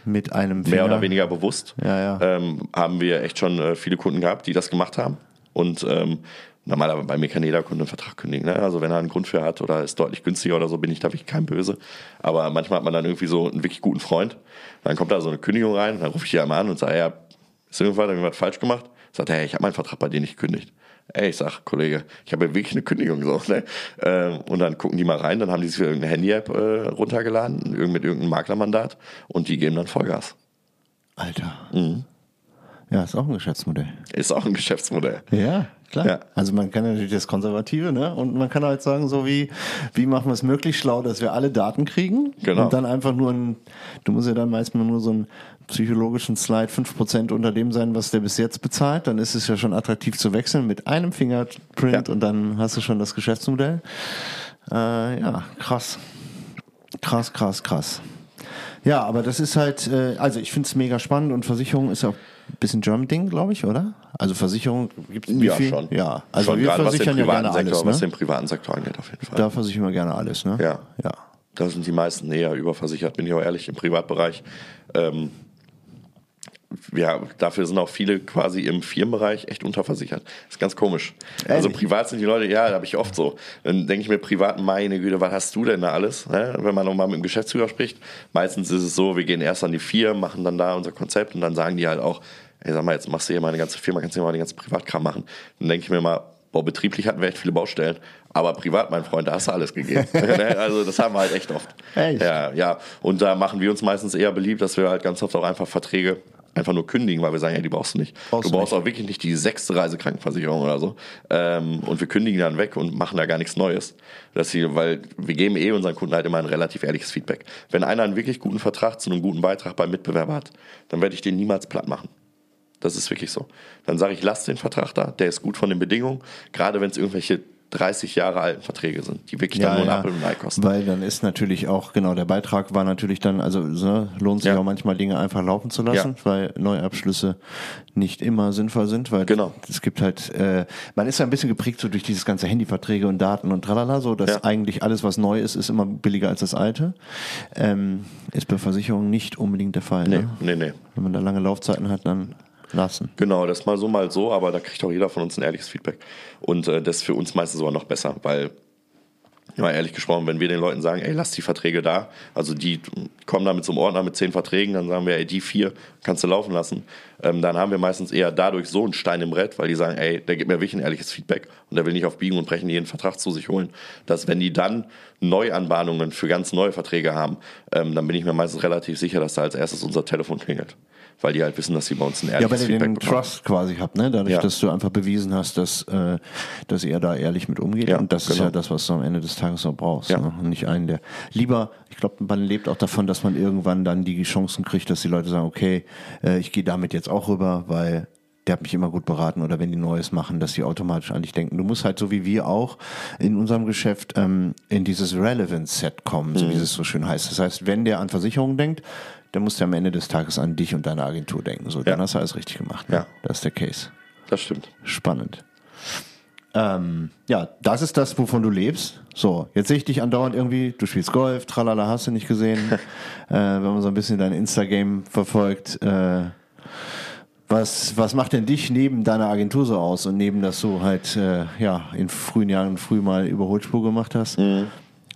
Mit einem mehr Finger. oder weniger bewusst, Ja, ja. Ähm, haben wir echt schon äh, viele Kunden gehabt, die das gemacht haben. Und ähm, normalerweise bei mir kann jeder Kunde einen Vertrag kündigen. Ne? Also wenn er einen Grund für hat oder ist deutlich günstiger oder so, bin ich da wirklich kein Böse. Aber manchmal hat man dann irgendwie so einen wirklich guten Freund. Dann kommt da so eine Kündigung rein, dann rufe ich die einmal an und sage, ja, ist irgendwas, hat irgendwas falsch gemacht? Sagt er, hey, ich habe meinen Vertrag bei dir nicht gekündigt. Ey, ich sag, Kollege, ich habe ja wirklich eine Kündigung so. Ne? Ähm, und dann gucken die mal rein, dann haben die sich für irgendeine Handy-App äh, runtergeladen, mit irgendeinem Maklermandat und die geben dann Vollgas. Alter. Mhm. Ja, ist auch ein Geschäftsmodell. Ist auch ein Geschäftsmodell. Ja, klar. Ja. Also man kann natürlich das Konservative, ne? Und man kann halt sagen, so wie, wie machen wir es möglichst schlau, dass wir alle Daten kriegen. Genau. Und dann einfach nur ein, du musst ja dann meistens nur so einen psychologischen Slide 5% unter dem sein, was der bis jetzt bezahlt. Dann ist es ja schon attraktiv zu wechseln mit einem Fingerprint Ja. und dann hast du schon das Geschäftsmodell. Äh, ja, krass. Krass, krass, krass. Ja, aber das ist halt, äh, also ich finde es mega spannend und Versicherung ist auch ein bisschen German-Ding, glaube ich, oder? Also Versicherung gibt es Ja, schon. Ja, also schon, wir was versichern ja gerne Sektor, alles, was ne? den privaten Sektor angeht, auf jeden Fall. Da versichern wir gerne alles, ne? Ja. Ja. Da sind die meisten eher überversichert, bin ich auch ehrlich, im Privatbereich. Ähm, ja, dafür sind auch viele quasi im Firmenbereich echt unterversichert. ist ganz komisch. Also Ehrlich? privat sind die Leute, ja, da habe ich oft so. Dann denke ich mir privat, meine Güte, was hast du denn da alles? Ne? Wenn man nochmal mit dem Geschäftsführer spricht, meistens ist es so, wir gehen erst an die Firmen, machen dann da unser Konzept und dann sagen die halt auch, ey, sag mal, jetzt machst du hier meine ganze Firma, kannst du hier mal den ganzen Privatkram machen. Dann denke ich mir mal, boah, betrieblich hatten wir echt viele Baustellen, aber privat, mein Freund, da hast du alles gegeben. [LAUGHS] [LAUGHS] Ne? also das haben wir halt echt oft. Echt? Ja, ja. Und da machen wir uns meistens eher beliebt, dass wir halt ganz oft auch einfach Verträge einfach nur kündigen, weil wir sagen, ja, die brauchst du nicht. Brauchst du brauchst auch wirklich nicht die sechste Reisekrankenversicherung oder so. Ähm, und wir kündigen dann weg und machen da gar nichts Neues. Dass sie, weil wir geben eh unseren Kunden halt immer ein relativ ehrliches Feedback. Wenn einer einen wirklich guten Vertrag zu einem guten Beitrag beim Mitbewerber hat, dann werde ich den niemals platt machen. Das ist wirklich so. Dann sage ich, lass den Vertrag da, der ist gut von den Bedingungen, gerade wenn es irgendwelche 30 Jahre alten Verträge sind, die wirklich dann nur einen Apfel und Ei kosten. Weil dann ist natürlich auch, genau, der Beitrag war natürlich dann, also ne, lohnt sich Ja. auch manchmal Dinge einfach laufen zu lassen, Ja. weil Neuabschlüsse nicht immer sinnvoll sind, weil Genau. es gibt halt, äh, man ist ja ein bisschen geprägt so durch dieses ganze Handyverträge und Daten und tralala, so dass Ja. eigentlich alles, was neu ist, ist immer billiger als das alte. Ähm, ist bei Versicherungen nicht unbedingt der Fall. Nee, Ne? nee, nee. Wenn man da lange Laufzeiten hat, dann lassen. Genau, das mal so, mal so, aber da kriegt auch jeder von uns ein ehrliches Feedback. Und äh, das ist für uns meistens sogar noch besser, weil, ja, ehrlich gesprochen, wenn wir den Leuten sagen, ey, lass die Verträge da, also die kommen da mit so einem Ordner mit zehn Verträgen, dann sagen wir, ey, die vier kannst du laufen lassen, ähm, dann haben wir meistens eher dadurch so einen Stein im Brett, weil die sagen, ey, der gibt mir wirklich ein ehrliches Feedback und der will nicht auf Biegen und Brechen jeden Vertrag zu sich holen, dass wenn die dann Neuanbahnungen für ganz neue Verträge haben, ähm, dann bin ich mir meistens relativ sicher, dass da als erstes unser Telefon klingelt. Weil die halt wissen, dass sie bei uns ein Ja, weil ehrliches ihr Feedback den bekommen. Trust quasi habt, ne? Dadurch, Ja. dass du einfach bewiesen hast, dass, äh, dass ihr da ehrlich mit umgeht. Ja, und das ist genau. ja das, was du am Ende des Tages auch brauchst. Ja. Ne? Und nicht einen, der lieber, ich glaube, man lebt auch davon, dass man irgendwann dann die Chancen kriegt, dass die Leute sagen, okay, äh, ich gehe damit jetzt auch rüber, weil der hat mich immer gut beraten oder wenn die Neues machen, dass die automatisch an dich denken. Du musst halt so wie wir auch in unserem Geschäft ähm, in dieses Relevance-Set kommen, Mhm. so wie es so schön heißt. Das heißt, wenn der an Versicherungen denkt, dann muss der am Ende des Tages an dich und deine Agentur denken. So, dann Ja. hast du alles richtig gemacht. Ne? Ja. Das ist der Case. Das stimmt. Spannend. Ähm, ja, das ist das, wovon du lebst. So, jetzt sehe ich dich andauernd irgendwie, du spielst Golf, tralala, hast du nicht gesehen. [LAUGHS] äh, wenn man so ein bisschen dein Insta-Game verfolgt, äh, was, was macht denn dich neben deiner Agentur so aus und neben, dass du halt äh, ja, in frühen Jahren früh mal Überholspur gemacht hast? Du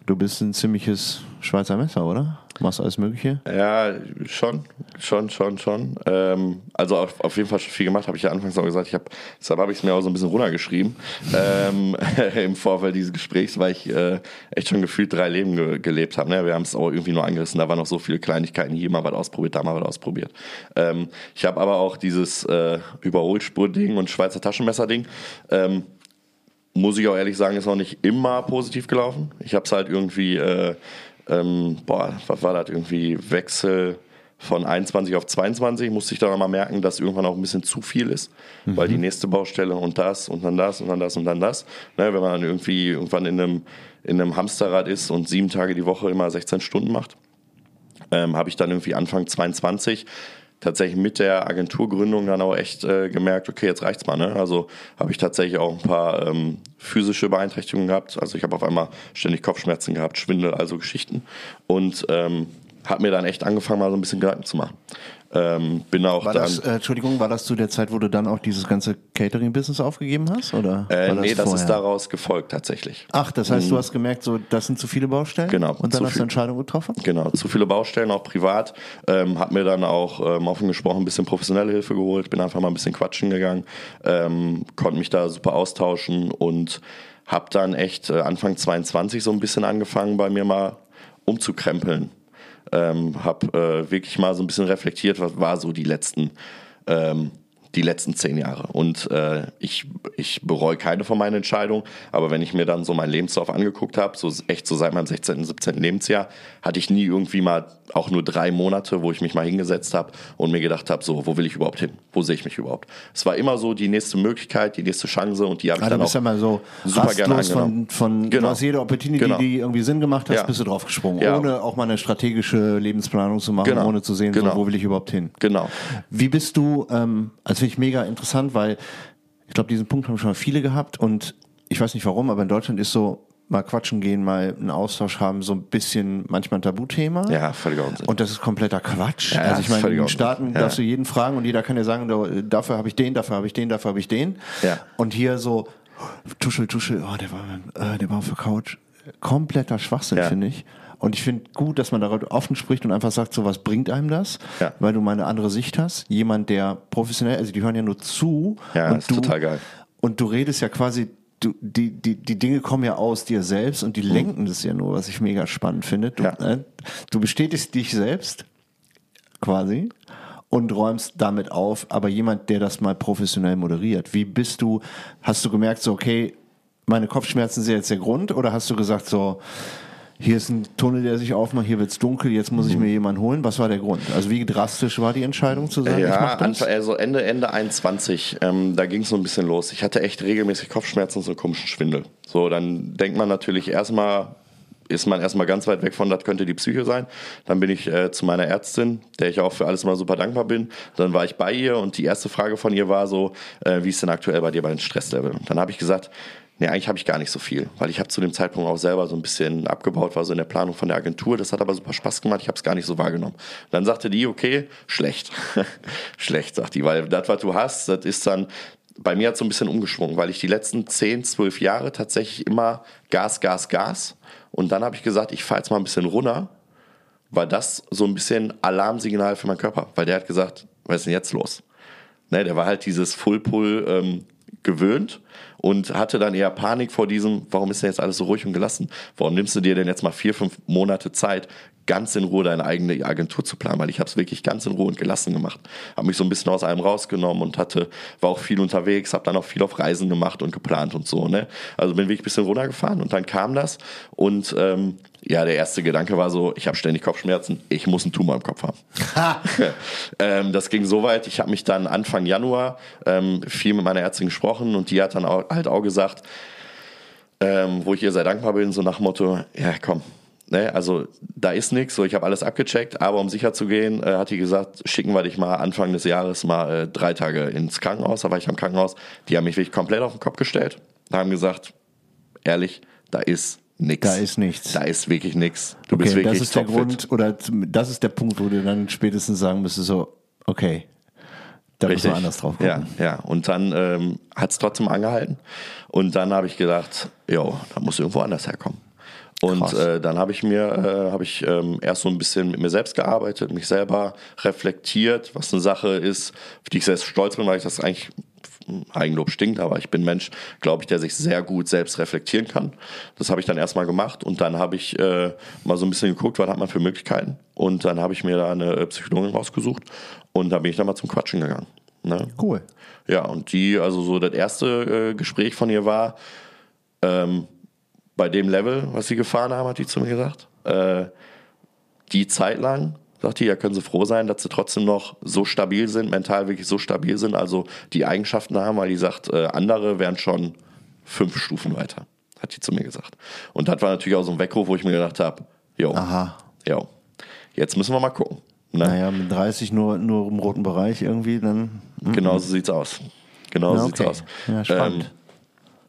du bist ein ziemliches Schweizer Messer, oder? Machst alles Mögliche? Ja, schon, schon, schon, schon. Ähm, also auf, auf jeden Fall schon viel gemacht, habe ich ja anfangs auch gesagt. Ich hab, deshalb habe ich es mir auch so ein bisschen runtergeschrieben ähm, [LAUGHS] im Vorfeld dieses Gesprächs, weil ich äh, echt schon gefühlt drei Leben ge gelebt habe. Ne? Wir haben es auch irgendwie nur angerissen. Da waren noch so viele Kleinigkeiten. Hier mal was ausprobiert, da mal was ausprobiert. Ähm, ich habe aber auch dieses äh, Überholspur-Ding und Schweizer Taschenmesser-Ding. Ähm, muss ich auch ehrlich sagen, ist noch nicht immer positiv gelaufen. Ich habe es halt irgendwie, äh, ähm, boah, was war das, irgendwie Wechsel von 21 auf 22, musste ich dann nochmal merken, dass irgendwann auch ein bisschen zu viel ist, mhm. weil die nächste Baustelle und das und dann das und dann das und dann das, ne, wenn man dann irgendwie irgendwann in einem, in einem Hamsterrad ist und sieben Tage die Woche immer 16 Stunden macht, ähm, habe ich dann irgendwie Anfang 22 tatsächlich mit der Agenturgründung dann auch echt äh, gemerkt, okay, jetzt reicht's mal. Ne? Also habe ich tatsächlich auch ein paar ähm, physische Beeinträchtigungen gehabt. Also ich habe auf einmal ständig Kopfschmerzen gehabt, Schwindel, also Geschichten. Und ähm, habe mir dann echt angefangen, mal so ein bisschen Gedanken zu machen. Ähm, bin auch war dann, das, äh, Entschuldigung, war das zu der Zeit, wo du dann auch dieses ganze Catering-Business aufgegeben hast? Oder äh, war nee, das ist daraus gefolgt tatsächlich. Ach, das heißt, du hast gemerkt, so das sind zu viele Baustellen? Genau. Und dann hast du viel- Entscheidung getroffen? Genau, zu viele Baustellen, auch privat. Ähm, hab mir dann auch ähm, offen gesprochen ein bisschen professionelle Hilfe geholt, bin einfach mal ein bisschen quatschen gegangen, ähm, konnte mich da super austauschen und hab dann echt äh, Anfang 22 so ein bisschen angefangen, bei mir mal umzukrempeln. Ähm, hab äh, wirklich mal so ein bisschen reflektiert, was war so die letzten ähm, die letzten zehn Jahre. Und äh, ich, ich bereue keine von meinen Entscheidungen, aber wenn ich mir dann so meinen Lebenslauf angeguckt habe, so echt so seit meinem 16., 17. Lebensjahr, hatte ich nie irgendwie mal auch nur drei Monate, wo ich mich mal hingesetzt habe und mir gedacht habe, so, wo will ich überhaupt hin? Wo sehe ich mich überhaupt? Es war immer so die nächste Möglichkeit, die nächste Chance und die habe ich Ah, dann bist auch ja mal so super gerne rastlos von, angenommen. von Genau. du hast jede Opportunity, Genau. die irgendwie Sinn gemacht hat, Ja. bist du draufgesprungen, Ja. ohne auch mal eine strategische Lebensplanung zu machen, Genau. ohne zu sehen, Genau. so, wo will ich überhaupt hin. Genau. Wie bist du, ähm, also finde ich mega interessant, weil ich glaube, diesen Punkt haben schon mal viele gehabt und ich weiß nicht warum, aber in Deutschland ist so, mal quatschen gehen, mal einen Austausch haben, so ein bisschen manchmal ein Tabuthema. Ja, völliger Unsinn. Und das ist kompletter Quatsch. Ja, also ich meine, in den Staaten. Ja. darfst du jeden fragen und jeder kann dir sagen, da- dafür habe ich den, dafür habe ich den, dafür habe ich den. Ja. Und hier so, Tuschel, Tuschel, oh, der war, äh, der war auf der Couch. Kompletter Schwachsinn, Ja. finde ich. Und ich finde gut, dass man darüber offen spricht und einfach sagt, so was bringt einem das, Ja. weil du mal eine andere Sicht hast. Jemand, der professionell, also die hören ja nur zu. Ja, und ist du, total geil. Und du redest ja quasi, du, die, die, die Dinge kommen ja aus dir selbst und die lenken das ja nur, was ich mega spannend finde. Du, Ja. äh, du bestätigst dich selbst quasi und räumst damit auf, aber jemand, der das mal professionell moderiert. Wie bist du, hast du gemerkt, so, okay, meine Kopfschmerzen sind jetzt der Grund oder hast du gesagt, so, hier ist ein Tunnel, der sich aufmacht, hier wird's dunkel, jetzt muss ich Mhm. mir jemanden holen. Was war der Grund? Also wie drastisch war die Entscheidung zu sagen, ich Ja, mach das? Anfang, also Ende, Ende 21, ähm, da ging es so ein bisschen los. Ich hatte echt regelmäßig Kopfschmerzen und so einen komischen Schwindel. So, dann denkt man natürlich erstmal, ist man erstmal ganz weit weg von, das könnte die Psyche sein. Dann bin ich äh, zu meiner Ärztin, der ich auch für alles mal super dankbar bin. Dann war ich bei ihr und die erste Frage von ihr war so, äh, wie ist denn aktuell bei dir bei den Stresslevel? Und dann habe ich gesagt, nee, eigentlich habe ich gar nicht so viel, weil ich habe zu dem Zeitpunkt auch selber so ein bisschen abgebaut, war so in der Planung von der Agentur. Das hat aber super Spaß gemacht, ich habe es gar nicht so wahrgenommen. Dann sagte die, okay, schlecht. [LAUGHS] schlecht, sagt die, weil das, was du hast, das ist dann, bei mir hat so ein bisschen umgeschwungen, weil ich die letzten 10, 12 Jahre tatsächlich immer Gas, Gas, Gas. Und dann habe ich gesagt, ich fahre jetzt mal ein bisschen runter, war das so ein bisschen Alarmsignal für meinen Körper, weil der hat gesagt, was ist denn jetzt los? Ne, der war halt dieses Full-Pull ähm, gewöhnt und hatte dann eher Panik vor diesem, warum ist denn jetzt alles so ruhig und gelassen? Warum nimmst du dir denn jetzt mal vier, fünf Monate Zeit, ganz in Ruhe deine eigene Agentur zu planen? Weil ich habe es wirklich ganz in Ruhe und gelassen gemacht. Habe mich so ein bisschen aus allem rausgenommen und hatte, war auch viel unterwegs, habe dann auch viel auf Reisen gemacht und geplant und so. Ne? Also bin wirklich ein bisschen runtergefahren und dann kam das und ähm, ja, der erste Gedanke war so, ich habe ständig Kopfschmerzen, ich muss einen Tumor im Kopf haben. [LAUGHS] ähm, das ging so weit, ich habe mich dann Anfang Januar ähm, viel mit meiner Ärztin gesprochen und die hat dann auch, halt auch gesagt, ähm, wo ich ihr sehr dankbar bin, so nach dem Motto, ja komm, ne, also da ist nichts, so ich habe alles abgecheckt, aber um sicher zu gehen, äh, hat die gesagt, schicken wir dich mal Anfang des Jahres mal äh, drei Tage ins Krankenhaus, da war ich am Krankenhaus, die haben mich wirklich komplett auf den Kopf gestellt, haben gesagt, ehrlich, da ist nichts. Da ist nichts. Da ist wirklich nichts. Du Okay, bist wirklich das ist der. Grund oder das ist der Punkt, wo du dann spätestens sagen müsstest, so, okay, da müssen Richtig. wir anders drauf gucken. Ja, ja. Und dann ähm, hat es trotzdem angehalten. Und dann habe ich gedacht, jo, da muss irgendwo anders herkommen. Und Krass. äh, dann habe ich mir, äh, habe ich ähm, erst so ein bisschen mit mir selbst gearbeitet, mich selber reflektiert, was eine Sache ist, auf die ich sehr stolz bin, weil ich das eigentlich Eigenlob stinkt, aber ich bin Mensch, glaube ich, der sich sehr gut selbst reflektieren kann. Das habe ich dann erstmal gemacht und dann habe ich äh, mal so ein bisschen geguckt, was hat man für Möglichkeiten. Und dann habe ich mir da eine äh, Psychologin rausgesucht und da bin ich dann mal zum Quatschen gegangen. Ne? Cool. Ja, und die, also so das erste äh, Gespräch von ihr war, ähm, bei dem Level, was sie gefahren haben, hat die zu mir gesagt, äh, die Zeit lang, sagt die, ja, können sie froh sein, dass sie trotzdem noch so stabil sind, mental wirklich so stabil sind, also die Eigenschaften haben, weil die sagt, äh, andere wären schon fünf Stufen weiter, hat die zu mir gesagt. Und das war natürlich auch so ein Weckruf, wo ich mir gedacht habe, jo, Aha. jo, jetzt müssen wir mal gucken. Ne? Naja, mit 30 nur, nur im roten Bereich irgendwie, dann. Genau so sieht's aus. Genau so okay. sieht's aus. Ja, spannend.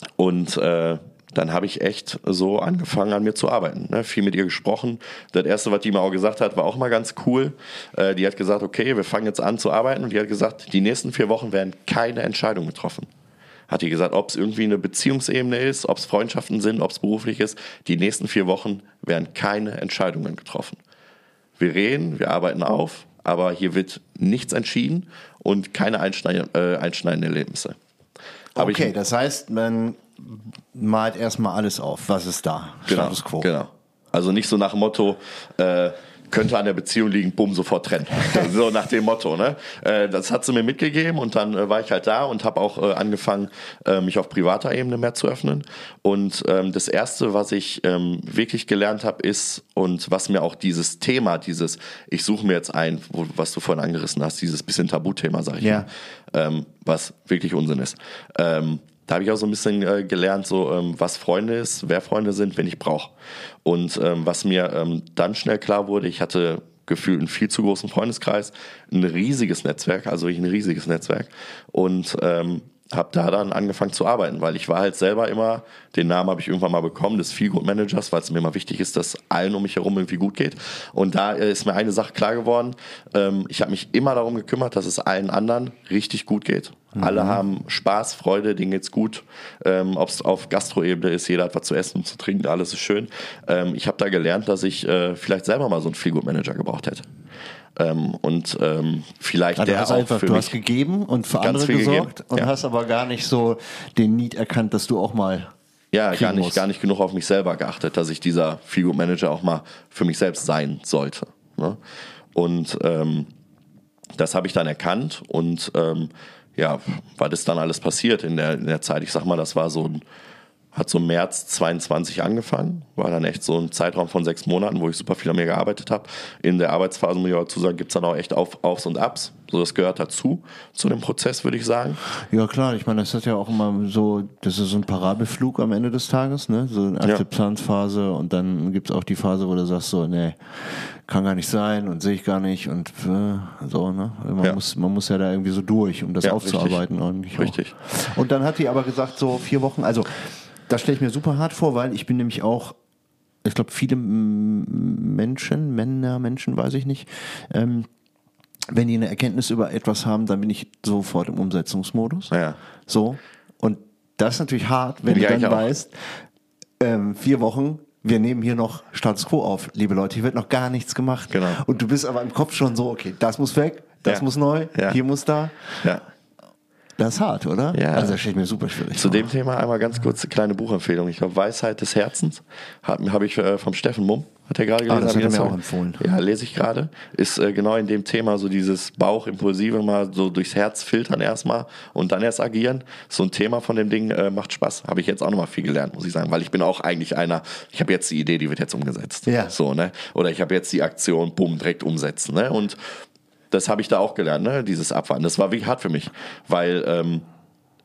Ähm, und äh, dann habe ich echt so angefangen, an mir zu arbeiten. Ne? Viel mit ihr gesprochen. Das erste, was die mir auch gesagt hat, war auch mal ganz cool. Äh, die hat gesagt, okay, wir fangen jetzt an zu arbeiten. Und die hat gesagt, die nächsten vier Wochen werden keine Entscheidungen getroffen. Hat die gesagt, ob es irgendwie eine Beziehungsebene ist, ob es Freundschaften sind, ob es beruflich ist. Die nächsten vier Wochen werden keine Entscheidungen getroffen. Wir reden, wir arbeiten auf, aber hier wird nichts entschieden und keine äh, einschneidenden Erlebnisse. Hab okay, das heißt, man malt erstmal alles auf. Was ist da? genau, Status quo. Genau. Also nicht so nach dem Motto, äh, könnte an der Beziehung liegen, bumm, sofort trennen. [LAUGHS] so nach dem Motto. Ne? Äh, das hat sie mir mitgegeben und dann äh, war ich halt da und habe auch äh, angefangen, äh, mich auf privater Ebene mehr zu öffnen. Und ähm, das Erste, was ich ähm, wirklich gelernt habe, ist, und was mir auch dieses Thema, dieses, ich suche mir jetzt ein, wo, was du vorhin angerissen hast, dieses bisschen Tabuthema, sag ich Ja. mal, ähm, was wirklich Unsinn ist. Ähm, da habe ich auch so ein bisschen äh, gelernt, so ähm, was Freunde ist, wer Freunde sind, wen ich brauche. Und ähm, was mir ähm, dann schnell klar wurde, ich hatte gefühlt einen viel zu großen Freundeskreis, ein riesiges Netzwerk, also wirklich ein riesiges Netzwerk. Und ähm, habe da dann angefangen zu arbeiten, weil ich war halt selber immer, den Namen habe ich irgendwann mal bekommen, des Feelgood Managers, weil es mir immer wichtig ist, dass allen um mich herum irgendwie gut geht. Und da äh, ist mir eine Sache klar geworden, ähm, ich habe mich immer darum gekümmert, dass es allen anderen richtig gut geht. Alle haben Spaß, Freude, denen geht's gut. Ähm, Ob es auf Gastroebene ist, jeder hat was zu essen und zu trinken, alles ist schön. Ähm, ich habe da gelernt, dass ich äh, vielleicht selber mal so einen Feelgood Manager gebraucht hätte. Ähm, und ähm, vielleicht Also der hast auch einfach, für du hast gegeben und für andere gesorgt gegeben, und ja. hast aber gar nicht so den Need erkannt, dass du auch mal Ja, gar nicht, musst. gar nicht genug auf mich selber geachtet, dass ich dieser Figure Manager auch mal für mich selbst sein sollte. Ne? Und ähm, das habe ich dann erkannt und ähm, ja, was ist dann alles passiert in der, in der Zeit? Ich sag mal, das war so ein, hat so März 22 angefangen, war dann echt so ein Zeitraum von sechs Monaten, wo ich super viel an mir gearbeitet habe. In der Arbeitsphase, muss ich auch dazu sagen, gibt's dann auch echt Auf, Aufs und Abs. So, das gehört dazu, zu dem Prozess, würde ich sagen. Ja klar, ich meine, das ist ja auch immer so, das ist so ein Parabelflug am Ende des Tages, ne? So eine Akzeptanzphase und dann gibt's auch die Phase, wo du sagst so, nee, kann gar nicht sein und sehe ich gar nicht und äh, so, ne? Man, Ja. muss, man muss ja da irgendwie so durch, um das Ja, aufzuarbeiten. Eigentlich auch. Richtig. Und dann hat die aber gesagt, so vier Wochen, also das stelle ich mir super hart vor, weil ich bin nämlich auch, ich glaube, viele Menschen, Männer, Menschen, weiß ich nicht, ähm, wenn die eine Erkenntnis über etwas haben, dann bin ich sofort im Umsetzungsmodus. Ja. So. Und das ist natürlich hart, wenn Bin du dann weißt, ähm, vier Wochen, wir nehmen hier noch Status Quo auf, liebe Leute, hier wird noch gar nichts gemacht. Genau. Und du bist aber im Kopf schon so, okay, das muss weg, das Ja. muss neu, Ja. hier muss da. Ja. Das ist hart, oder? Ja. Also das ich mir super schwierig Zu dem Thema einmal ganz kurz eine kleine Buchempfehlung. Ich glaube, Weisheit des Herzens habe hab ich äh, vom Steffen Mumm, hat er gerade gelesen. Ah, das hat er mir auch empfohlen. Ja, lese ich gerade. Ist äh, genau in dem Thema so dieses Bauchimpulsive mal so durchs Herz filtern erstmal und dann erst agieren. So ein Thema von dem Ding äh, macht Spaß. Habe ich jetzt auch nochmal viel gelernt, muss ich sagen, weil ich bin auch eigentlich einer, ich habe jetzt die Idee, die wird jetzt umgesetzt. Ja. So, ne? Oder ich habe jetzt die Aktion, bumm, direkt umsetzen. Ne? Und das habe ich da auch gelernt, ne? dieses Abwarten. Das war wirklich hart für mich, weil ähm,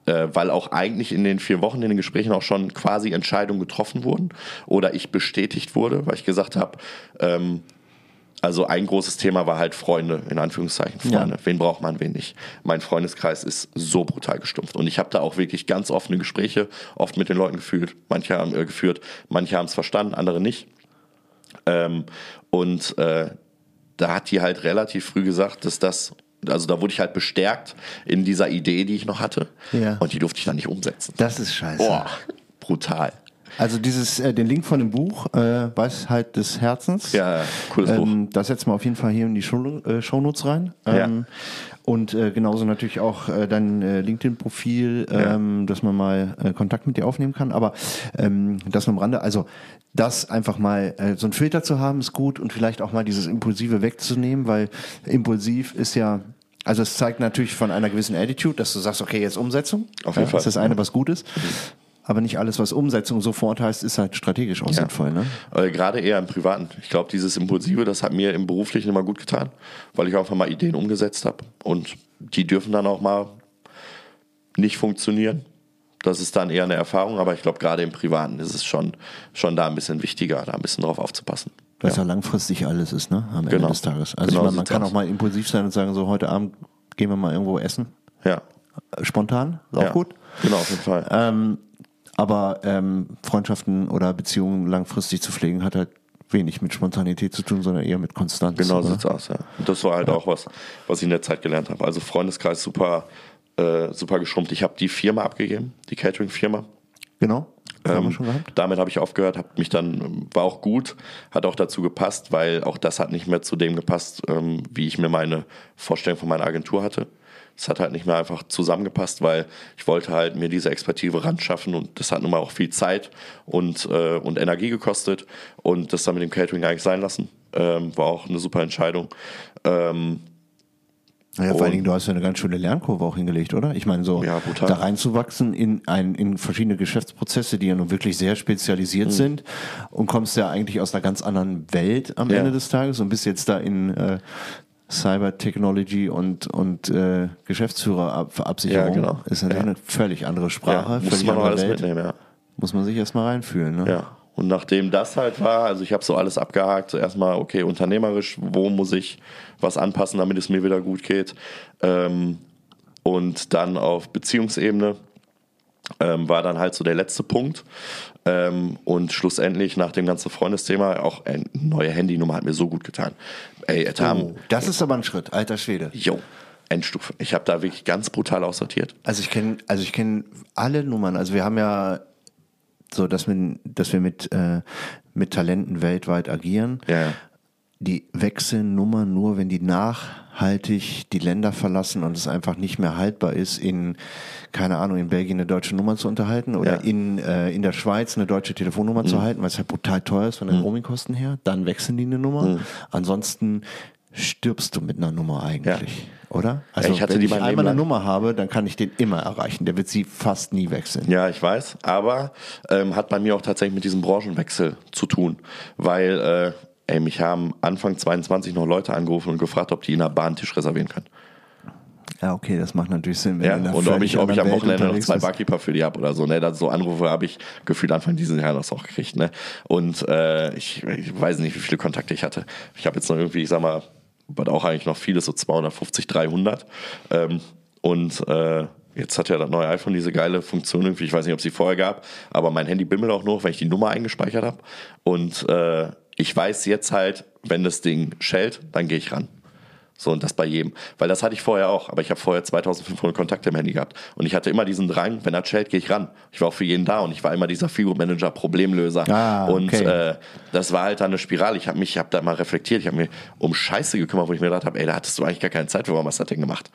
äh, weil auch eigentlich in den vier Wochen in den Gesprächen auch schon quasi Entscheidungen getroffen wurden oder ich bestätigt wurde, weil ich gesagt habe, ähm, also ein großes Thema war halt Freunde, in Anführungszeichen Freunde. Wen braucht man, wen nicht. Mein Freundeskreis ist so brutal gestumpft. Und ich habe da auch wirklich ganz offene Gespräche oft mit den Leuten geführt. Manche haben äh, geführt, manche haben es verstanden, andere nicht. Ähm, und äh, da hat die halt relativ früh gesagt, dass das, also da wurde ich halt bestärkt in dieser Idee, die ich noch hatte. Ja. Und die durfte ich dann nicht umsetzen. Das ist scheiße. Boah, brutal. Also dieses, äh, den Link von dem Buch, äh, Weisheit des Herzens. Ja, cooles Buch. Ähm, das setzen wir auf jeden Fall hier in die Show, äh, Shownotes rein. Ähm, Und äh, genauso natürlich auch äh, dein äh, LinkedIn-Profil, ähm, dass man mal äh, Kontakt mit dir aufnehmen kann. Aber ähm, das nur am Rande. Also das einfach mal äh, so ein Filter zu haben, ist gut und vielleicht auch mal dieses Impulsive wegzunehmen, weil impulsiv ist ja also es zeigt natürlich von einer gewissen Attitude, dass du sagst, okay, jetzt Umsetzung. Auf jeden ja, Fall. Das ist das eine, was gut ist. Aber nicht alles, was Umsetzung sofort heißt, ist halt strategisch auch sinnvoll. Ne? Äh, Gerade eher im Privaten. Ich glaube, dieses Impulsive, das hat mir im Beruflichen immer gut getan, weil ich einfach mal Ideen umgesetzt habe. Und die dürfen dann auch mal nicht funktionieren. Das ist dann eher eine Erfahrung, aber ich glaube, gerade im Privaten ist es schon, schon da ein bisschen wichtiger, da ein bisschen drauf aufzupassen. Weil es ja langfristig alles ist, ne? Am Ende Genau. des Tages. Also Genau ich meine, man kann aus. auch mal impulsiv sein und sagen, so heute Abend gehen wir mal irgendwo essen. Ja, Spontan, ist auch ja. gut. Genau, auf jeden Fall. Ähm, aber ähm, Freundschaften oder Beziehungen langfristig zu pflegen, hat halt wenig mit Spontanität zu tun, sondern eher mit Konstanz. Genau oder? sieht's aus, ja. Und das war halt auch was, was ich in der Zeit gelernt habe. Also Freundeskreis super, äh, super geschrumpft. Ich habe die Firma abgegeben, die Catering-Firma. Genau. Das haben wir Ähm, schon gehabt. damit habe ich aufgehört, habe mich dann, war auch gut, hat auch dazu gepasst, weil auch das hat nicht mehr zu dem gepasst, ähm, wie ich mir meine Vorstellung von meiner Agentur hatte. Es hat halt nicht mehr einfach zusammengepasst, weil ich wollte halt mir diese Expertise ran schaffen und das hat nun mal auch viel Zeit und, äh, und Energie gekostet und das dann mit dem Catering eigentlich sein lassen. Ähm, war auch eine super Entscheidung. Ähm, Naja, vor allen Dingen, du hast ja eine ganz schöne Lernkurve auch hingelegt, oder? Ich meine, so Ja, da reinzuwachsen in, ein, in verschiedene Geschäftsprozesse, die ja nun wirklich sehr spezialisiert sind und kommst ja eigentlich aus einer ganz anderen Welt am Ja. Ende des Tages und bist jetzt da in äh, Cyber Technology und, und äh, Geschäftsführerabsicherung. Ja, genau. Ist natürlich Ja. eine völlig andere Sprache, ja, muss völlig man alles Welt. mitnehmen, ja. Muss man sich erstmal reinfühlen. Ne? Ja, und nachdem das halt war, also ich habe so alles abgehakt, so erstmal, okay, unternehmerisch, wo muss ich was anpassen, damit es mir wieder gut geht. Ähm, und dann auf Beziehungsebene ähm, war dann halt so der letzte Punkt. Ähm, und schlussendlich nach dem ganzen Freundesthema, auch eine neue Handynummer hat mir so gut getan. Ey, haben, Oh, das ist aber ein Schritt, alter Schwede. jo, Endstufe. Ich habe da wirklich ganz brutal aussortiert. Also ich kenne, also ich kenne alle Nummern. Also wir haben ja so, dass wir, dass wir mit äh, mit Talenten weltweit agieren. Ja. Die wechseln Nummern nur, wenn die nachhaltig die Länder verlassen und es einfach nicht mehr haltbar ist, in keine Ahnung in Belgien eine deutsche Nummer zu unterhalten oder Ja. Mhm. in äh, in der Schweiz eine deutsche Telefonnummer zu halten, weil es halt brutal teuer ist von den Roamingkosten her. Dann wechseln die eine Nummer. Mhm. Ansonsten stirbst du mit einer Nummer eigentlich, oder? Also ich hatte wenn die ich mein Leben einmal eine lang. Nummer habe, dann kann ich den immer erreichen. Der wird sie fast nie wechseln. Ja, ich weiß, aber ähm, hat bei mir auch tatsächlich mit diesem Branchenwechsel zu tun, weil äh, ey, mich haben Anfang 22 noch Leute angerufen und gefragt, ob die in der Bahn Tisch reservieren können. Ja, okay, das macht natürlich Sinn. Ja, und ob ich, ob ich am Wochenende noch zwei. Barkeeper für die habe oder so. Ne? Das, so Anrufe habe ich gefühlt Anfang dieses Jahres auch gekriegt. Ne? Und äh, ich, ich weiß nicht, wie viele Kontakte ich hatte. Ich habe jetzt noch irgendwie, ich sag mal, was auch eigentlich noch vieles, so 250, 300. Ähm, und äh, jetzt hat ja das neue iPhone diese geile Funktion irgendwie, ich weiß nicht, ob es sie vorher gab, aber mein Handy bimmelt auch noch, wenn ich die Nummer eingespeichert habe. Und äh, ich weiß jetzt halt, wenn das Ding schellt, dann gehe ich ran. So, und das bei jedem. Weil das hatte ich vorher auch, aber ich habe vorher 2500 Kontakte im Handy gehabt. Und ich hatte immer diesen Drang, wenn er chat, gehe ich ran. Ich war auch für jeden da und ich war immer dieser Figure-Manager, Problemlöser. Ah, und okay. äh, das war halt dann eine Spirale. Ich habe mich, ich habe da mal reflektiert, ich habe mir um Scheiße gekümmert, wo ich mir gedacht habe, ey, da hattest du eigentlich gar keine Zeit für, warum hast du das denn gemacht?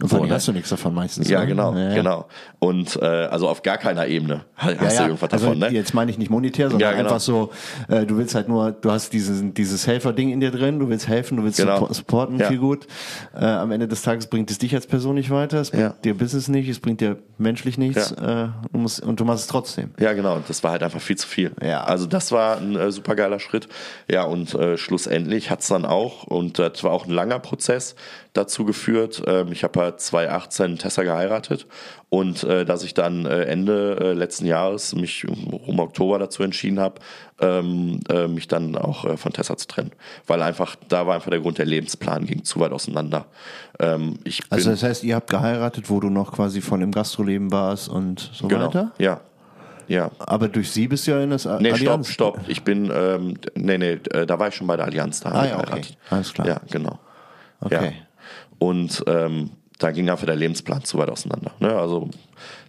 Und vor allem ne? hast du nichts davon meistens. Ja, ne? genau, Ja, ja. genau. Und äh, also auf gar keiner Ebene hast Ja, du irgendwas also davon, ne? Jetzt meine ich nicht monetär, sondern genau. einfach so, äh, du willst halt nur, du hast dieses, dieses Helfer-Ding in dir drin, du willst helfen, du willst Genau. suppo- supporten, viel gut. Äh, am Ende des Tages bringt es dich als Person nicht weiter, es bringt dir Business nicht, es bringt dir menschlich nichts äh, du musst, und du machst es trotzdem. Ja, genau. Und das war halt einfach viel zu viel. Ja. Also das war ein äh, super geiler Schritt. Ja, und äh, schlussendlich hat's dann auch, und das war auch ein langer Prozess, dazu geführt. Ähm, ich habe halt 2018 Tessa geheiratet und äh, dass ich dann äh, Ende äh, letzten Jahres mich um Oktober dazu entschieden habe, ähm, äh, mich dann auch äh, von Tessa zu trennen. Weil einfach, da war einfach der Grund, der Lebensplan ging zu weit auseinander. Ähm, Also das heißt, ihr habt geheiratet, wo du noch quasi von im Gastroleben warst und so genau, weiter? ja. Ja, Aber durch sie bist du ja in das Nee, Allianz. stopp, stopp. Ich bin, ähm, nee, nee, äh, da war ich schon bei der Allianz, da Ah, ja, okay. Alles klar. Ja, genau. Okay. Ja. Und ähm, da ging einfach der Lebensplan zu weit auseinander. Ne? Also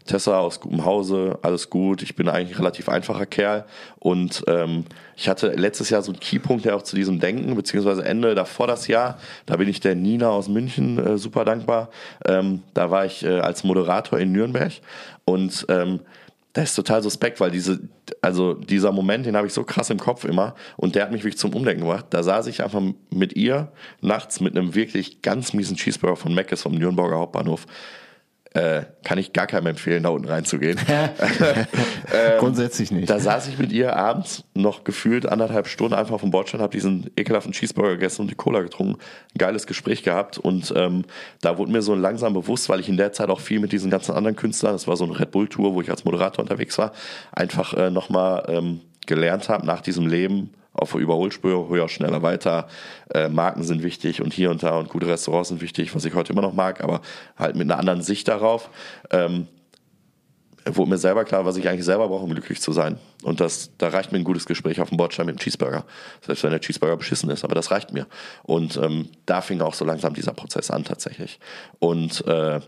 Tessa aus gutem Hause, alles gut. Ich bin eigentlich ein relativ einfacher Kerl. Und ähm, ich hatte letztes Jahr so einen Keypunkt ja auch zu diesem Denken, beziehungsweise Ende davor das Jahr. Da bin ich der Nina aus München äh, super dankbar. Ähm, da war ich äh, als Moderator in Nürnberg und ähm, das ist total suspekt, weil diese, also dieser Moment, den habe ich so krass im Kopf immer und der hat mich wirklich zum Umdenken gemacht. Da saß ich einfach mit ihr nachts mit einem wirklich ganz miesen Cheeseburger von Meckes vom Nürnberger Hauptbahnhof äh, kann ich gar keinem empfehlen, da unten reinzugehen. [LAUGHS] ähm, Grundsätzlich nicht. Da saß ich mit ihr abends noch gefühlt anderthalb Stunden einfach auf dem Bordstein, habe diesen ekelhaften Cheeseburger gegessen und die Cola getrunken. Ein geiles Gespräch gehabt und ähm, da wurde mir so langsam bewusst, weil ich in der Zeit auch viel mit diesen ganzen anderen Künstlern, das war so eine Red Bull Tour, wo ich als Moderator unterwegs war, einfach äh, nochmal ähm, gelernt habe nach diesem Leben, auf Überholspur, höher, schneller, weiter. Äh, Marken sind wichtig und hier und da und gute Restaurants sind wichtig, was ich heute immer noch mag, aber halt mit einer anderen Sicht darauf. Ähm, wurde mir selber klar, was ich eigentlich selber brauche, um glücklich zu sein. Und das, da reicht mir ein gutes Gespräch auf dem Bordstein mit dem Cheeseburger. Selbst wenn der Cheeseburger beschissen ist, aber das reicht mir. Und ähm, da fing auch so langsam dieser Prozess an tatsächlich. Und äh,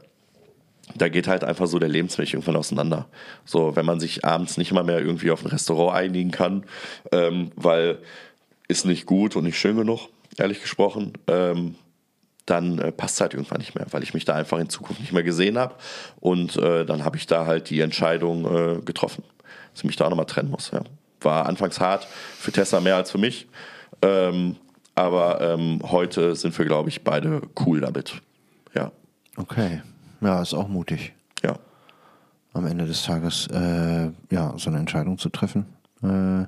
da geht halt einfach so der Lebensweg irgendwann auseinander. So, wenn man sich abends nicht mal mehr irgendwie auf ein Restaurant einigen kann, ähm, weil ist nicht gut und nicht schön genug, ehrlich gesprochen, ähm, dann äh, passt es halt irgendwann nicht mehr, weil ich mich da einfach in Zukunft nicht mehr gesehen habe. Und äh, dann habe ich da halt die Entscheidung äh, getroffen, dass ich mich da auch nochmal trennen muss. Ja. War anfangs hart für Tessa mehr als für mich. Ähm, aber ähm, heute sind wir, glaube ich, beide cool damit. Ja. Okay. Ja, ist auch mutig. Ja. Am Ende des Tages, äh, ja, so eine Entscheidung zu treffen. Äh,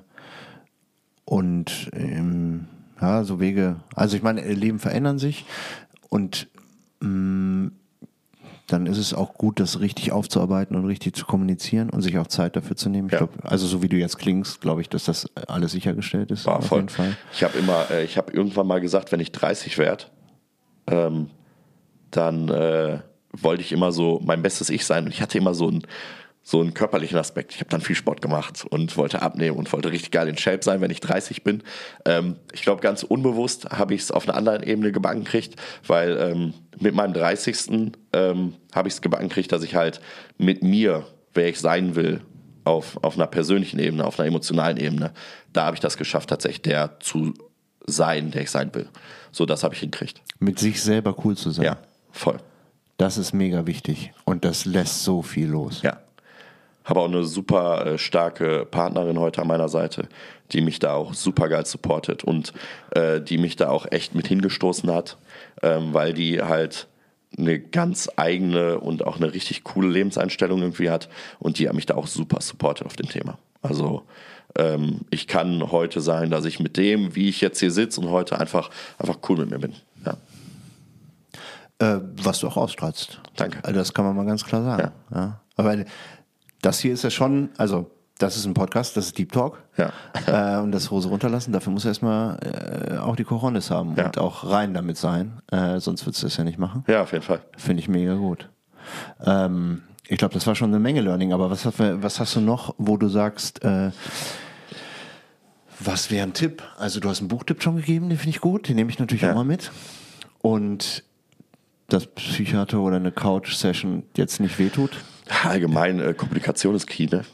und ähm, ja, so Wege. Also ich meine, Leben verändern sich und mh, mm, dann ist es auch gut, das richtig aufzuarbeiten und richtig zu kommunizieren und sich auch Zeit dafür zu nehmen. Ich ja. glaub, also so wie du jetzt klingst, glaube ich, dass das alles sichergestellt ist. War auf voll. jeden Fall. Ich habe immer, äh, ich habe irgendwann mal gesagt, wenn ich 30 werde, ähm, dann äh, wollte ich immer so mein bestes Ich sein und ich hatte immer so einen, so einen körperlichen Aspekt. Ich habe dann viel Sport gemacht und wollte abnehmen und wollte richtig geil in Shape sein, wenn ich 30 bin. Ähm, ich glaube, ganz unbewusst habe ich es auf einer anderen Ebene gebacken gekriegt, weil ähm, mit meinem 30. Ähm, habe ich es gebacken gekriegt, dass ich halt mit mir, wer ich sein will, auf, auf einer persönlichen Ebene, auf einer emotionalen Ebene, da habe ich das geschafft, tatsächlich der zu sein, der ich sein will. So, das habe ich hingekriegt. Mit sich selber cool zu sein. Ja, voll. Das ist mega wichtig und das lässt so viel los. Ja. Habe auch eine super äh, starke Partnerin heute an meiner Seite, die mich da auch super geil supportet und äh, die mich da auch echt mit hingestoßen hat, ähm, weil die halt eine ganz eigene und auch eine richtig coole Lebenseinstellung irgendwie hat und die hat mich da auch super supportet auf dem Thema. Also ähm, ich kann heute sagen, dass ich mit dem, wie ich jetzt hier sitze und heute einfach, einfach cool mit mir bin. Äh, was du auch ausstrahlst. Danke. Also das kann man mal ganz klar sagen. Ja. ja. Aber das hier ist ja schon, also das ist ein Podcast, das ist Deep Talk. Ja. [LAUGHS] Äh, und das Hose runterlassen, dafür muss er erstmal äh, auch die Coronis haben ja. und auch rein damit sein. Äh, sonst würdest du das ja nicht machen. Ja, auf jeden Fall. Finde ich mega gut. Ähm, ich glaube, das war schon eine Menge Learning, aber was, was hast du noch, wo du sagst, äh, was wäre ein Tipp? Also du hast einen Buchtipp schon gegeben, den finde ich gut, den nehme ich natürlich ja. auch mal mit. Und dass Psychiater oder eine Couch-Session jetzt nicht wehtut? Allgemein, äh, Kommunikation ist key, ne?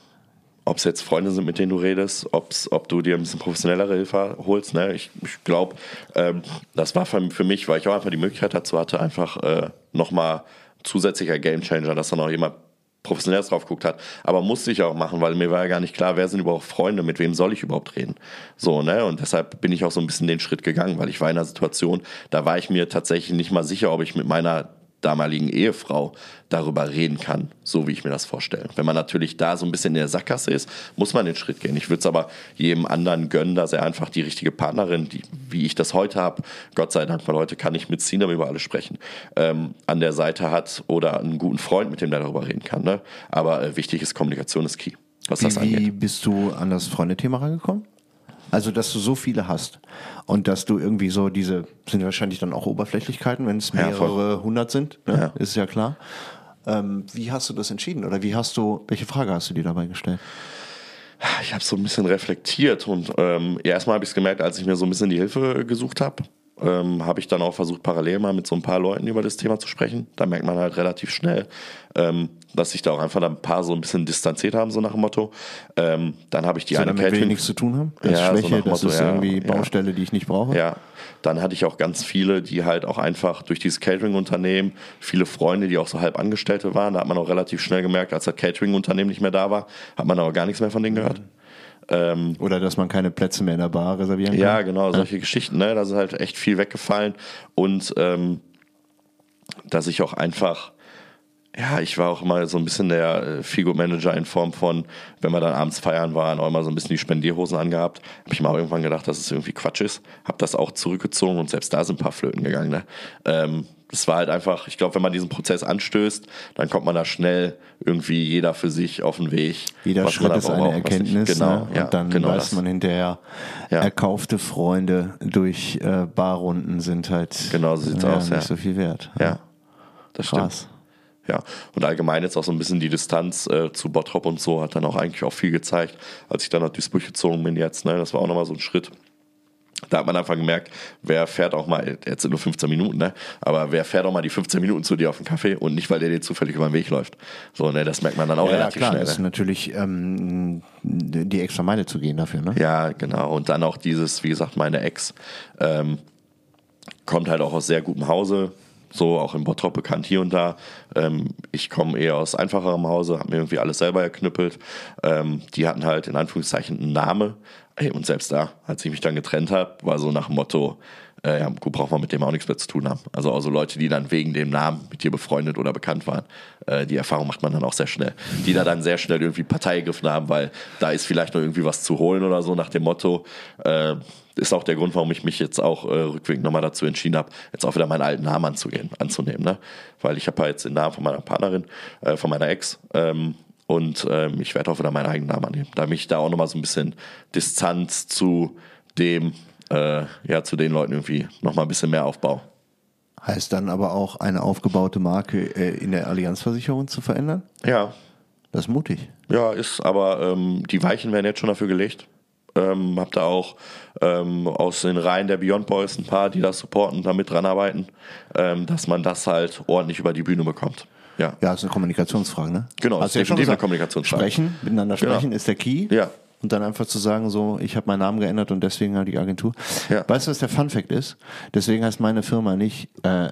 Ob es jetzt Freunde sind, mit denen du redest, ob's, ob du dir ein bisschen professionellere Hilfe holst. Ne? Ich, ich glaube, ähm, das war für, für, mich, weil ich auch einfach die Möglichkeit dazu hatte, einfach äh, nochmal zusätzlicher Gamechanger, dass dann auch jemand professionell drauf geguckt hat. Aber musste ich auch machen, weil mir war ja gar nicht klar, wer sind überhaupt Freunde, mit wem soll ich überhaupt reden. So, ne? Und deshalb bin ich auch so ein bisschen den Schritt gegangen, weil ich war in einer Situation, da war ich mir tatsächlich nicht mal sicher, ob ich mit meiner damaligen Ehefrau darüber reden kann, so wie ich mir das vorstelle. Wenn man natürlich da so ein bisschen in der Sackgasse ist, muss man den Schritt gehen. Ich würde es aber jedem anderen gönnen, dass er einfach die richtige Partnerin, die, wie ich das heute habe, Gott sei Dank, weil heute kann ich mit Sinem über alles sprechen, ähm, an der Seite hat oder einen guten Freund, mit dem der darüber reden kann. Ne? Aber äh, wichtig ist, Kommunikation ist key. Was wie, das angeht. Wie bist du an das Freundethema rangekommen? Also, dass du so viele hast und dass du irgendwie so diese, sind wahrscheinlich dann auch Oberflächlichkeiten, wenn es mehrere ja, hundert sind, ne? ja. ist ja klar. Ähm, wie hast du das entschieden oder wie hast du, welche Frage hast du dir dabei gestellt? Ich habe so ein bisschen reflektiert und ähm, ja, erstmal habe ich es gemerkt, als ich mir so ein bisschen die Hilfe gesucht habe, ähm, habe ich dann auch versucht, parallel mal mit so ein paar Leuten über das Thema zu sprechen. Da merkt man halt relativ schnell, ähm, dass sich da auch einfach ein paar so ein bisschen distanziert haben, so nach dem Motto. Ähm, dann habe ich die so, eine Catering. nichts zu tun haben? Das Ja, so Schwäche, das Motto, ist ja, irgendwie ja. Baustelle, die ich nicht brauche? Ja, dann hatte ich auch ganz viele, die halt auch einfach durch dieses Catering-Unternehmen, viele Freunde, die auch so halb Angestellte waren, da hat man auch relativ schnell gemerkt, als das Catering-Unternehmen nicht mehr da war, hat man aber gar nichts mehr von denen gehört. Ähm, Oder dass man keine Plätze mehr in der Bar reservieren kann? ja, genau, solche Geschichten, ne? Da ist halt echt viel weggefallen und ähm, dass ich auch einfach, ja, ich war auch immer so ein bisschen der äh, Figo-Manager in Form von, wenn wir dann abends feiern waren, auch immer so ein bisschen die Spendierhosen angehabt. Habe ich mal irgendwann gedacht, dass es irgendwie Quatsch ist. Habe das auch zurückgezogen und selbst da sind ein paar Flöten gegangen. Ne? Ähm, das war halt einfach, ich glaube, wenn man diesen Prozess anstößt, dann kommt man da schnell irgendwie jeder für sich auf den Weg. Jeder Schritt ist eine was nicht- Erkenntnis. Genau, ne? ja, Und dann genau weiß das. man hinterher, Ja. erkaufte Freunde durch äh, Barrunden sind halt Genau so sieht's ja, aus, nicht ja. so viel wert. Ja, das stimmt. Ja, und allgemein jetzt auch so ein bisschen die Distanz äh, zu Bottrop und so hat dann auch eigentlich auch viel gezeigt, als ich dann nach Duisburg gezogen bin jetzt. Ne, das war auch nochmal so ein Schritt. Da hat man einfach gemerkt, wer fährt auch mal, jetzt sind nur 15 Minuten, ne? Aber wer fährt auch mal die 15 Minuten zu dir auf den Kaffee und nicht, weil der dir zufällig über den Weg läuft. So, ne, das merkt man dann auch Ja, ja, relativ klar, schnell. das ist Ne? natürlich ähm, die extra Meile zu gehen dafür, ne? Ja, genau. Und dann auch dieses, wie gesagt, meine Ex ähm, kommt halt auch aus sehr gutem Hause, so auch in Bottrop bekannt hier und da. Ähm, ich komme eher aus einfacherem Hause, habe mir irgendwie alles selber erknüppelt. Ähm, die hatten halt in Anführungszeichen einen Namen. Und selbst da, als ich mich dann getrennt habe, war so nach dem Motto, äh, ja, gut, braucht man mit dem auch nichts mehr zu tun haben. Also auch so Leute, die dann wegen dem Namen mit dir befreundet oder bekannt waren. Äh, die Erfahrung macht man dann auch sehr schnell. Die da dann sehr schnell irgendwie Partei gegriffen haben, weil da ist vielleicht noch irgendwie was zu holen oder so nach dem Motto. Äh, ist auch der Grund, warum ich mich jetzt auch äh, rückwirkend nochmal dazu entschieden habe, jetzt auch wieder meinen alten Namen anzugehen, anzunehmen. Ne? Weil ich habe ja jetzt den Namen von meiner Partnerin, äh, von meiner Ex. Ähm, und ähm, ich werde auch wieder meinen eigenen Namen annehmen, damit ich da auch nochmal so ein bisschen Distanz zu dem, äh, ja, zu den Leuten irgendwie nochmal ein bisschen mehr aufbaue. Heißt dann aber auch, eine aufgebaute Marke äh, in der Allianzversicherung zu verändern? Ja, Das ist mutig. ja, ist, aber ähm, die Weichen werden jetzt schon dafür gelegt. Ähm, hab da auch ähm, aus den Reihen der Beyond Boys ein paar, die das supporten, da mit dran arbeiten, ähm, dass man das halt ordentlich über die Bühne bekommt. Ja. Ja, ist eine Kommunikationsfrage, ne? Genau, Hast ist du ja schon eine. Kommunikationsfrage. Sprechen, miteinander sprechen Genau. ist der Key. Ja. Und dann einfach zu sagen, so, ich habe meinen Namen geändert und deswegen halt die Agentur. Ja. Weißt du, was der Fun Fact ist? Deswegen heißt meine Firma nicht äh,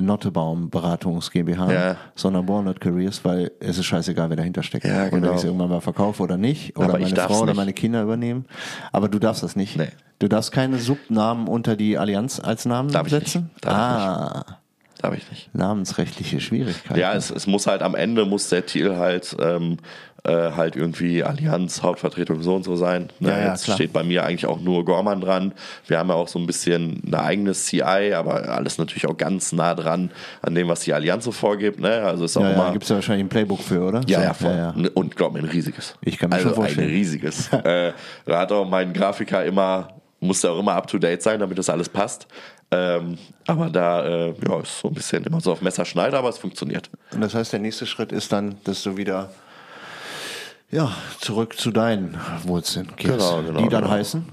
Nottebaum Beratungs GmbH, Ja. sondern Walnut Careers, weil es ist scheißegal, wer dahinter steckt. Ja, Und wenn genau. ich es irgendwann mal verkaufe oder nicht, oder Aber ich meine Frau oder nicht. meine Kinder übernehmen. Aber du darfst das nicht. Nee. Du darfst keine Subnamen unter die Allianz als Namen Darf ich setzen? nicht. Darf ich ah, Darf ich nicht. namensrechtliche Schwierigkeiten. Ja, es, es muss halt am Ende muss der Titel halt ähm, äh, halt irgendwie Allianz, Hauptvertretung so und so sein. Ne, Ja, ja, Jetzt klar. steht bei mir eigentlich auch nur Gorman dran. Wir haben ja auch so ein bisschen eine eigene CI, aber alles natürlich auch ganz nah dran an dem, was die Allianz so vorgibt. Ne? Also ist auch ja, ja, immer. gibt es ja wahrscheinlich ein Playbook für, oder? Ja, So, ja, voll. ja. Und glaub mir, ein riesiges. Ich kann mir also schon vorstellen. ein riesiges. [LAUGHS] äh, da hat auch mein Grafiker immer, musste auch immer up to date sein, damit das alles passt. Ähm, aber da äh, ja, ist so ein bisschen immer so auf Messerschneider, aber es funktioniert. Und das heißt, der nächste Schritt ist dann, dass du wieder ja, zurück zu deinen Wurzeln gehst. Genau, genau, Die dann genau. heißen?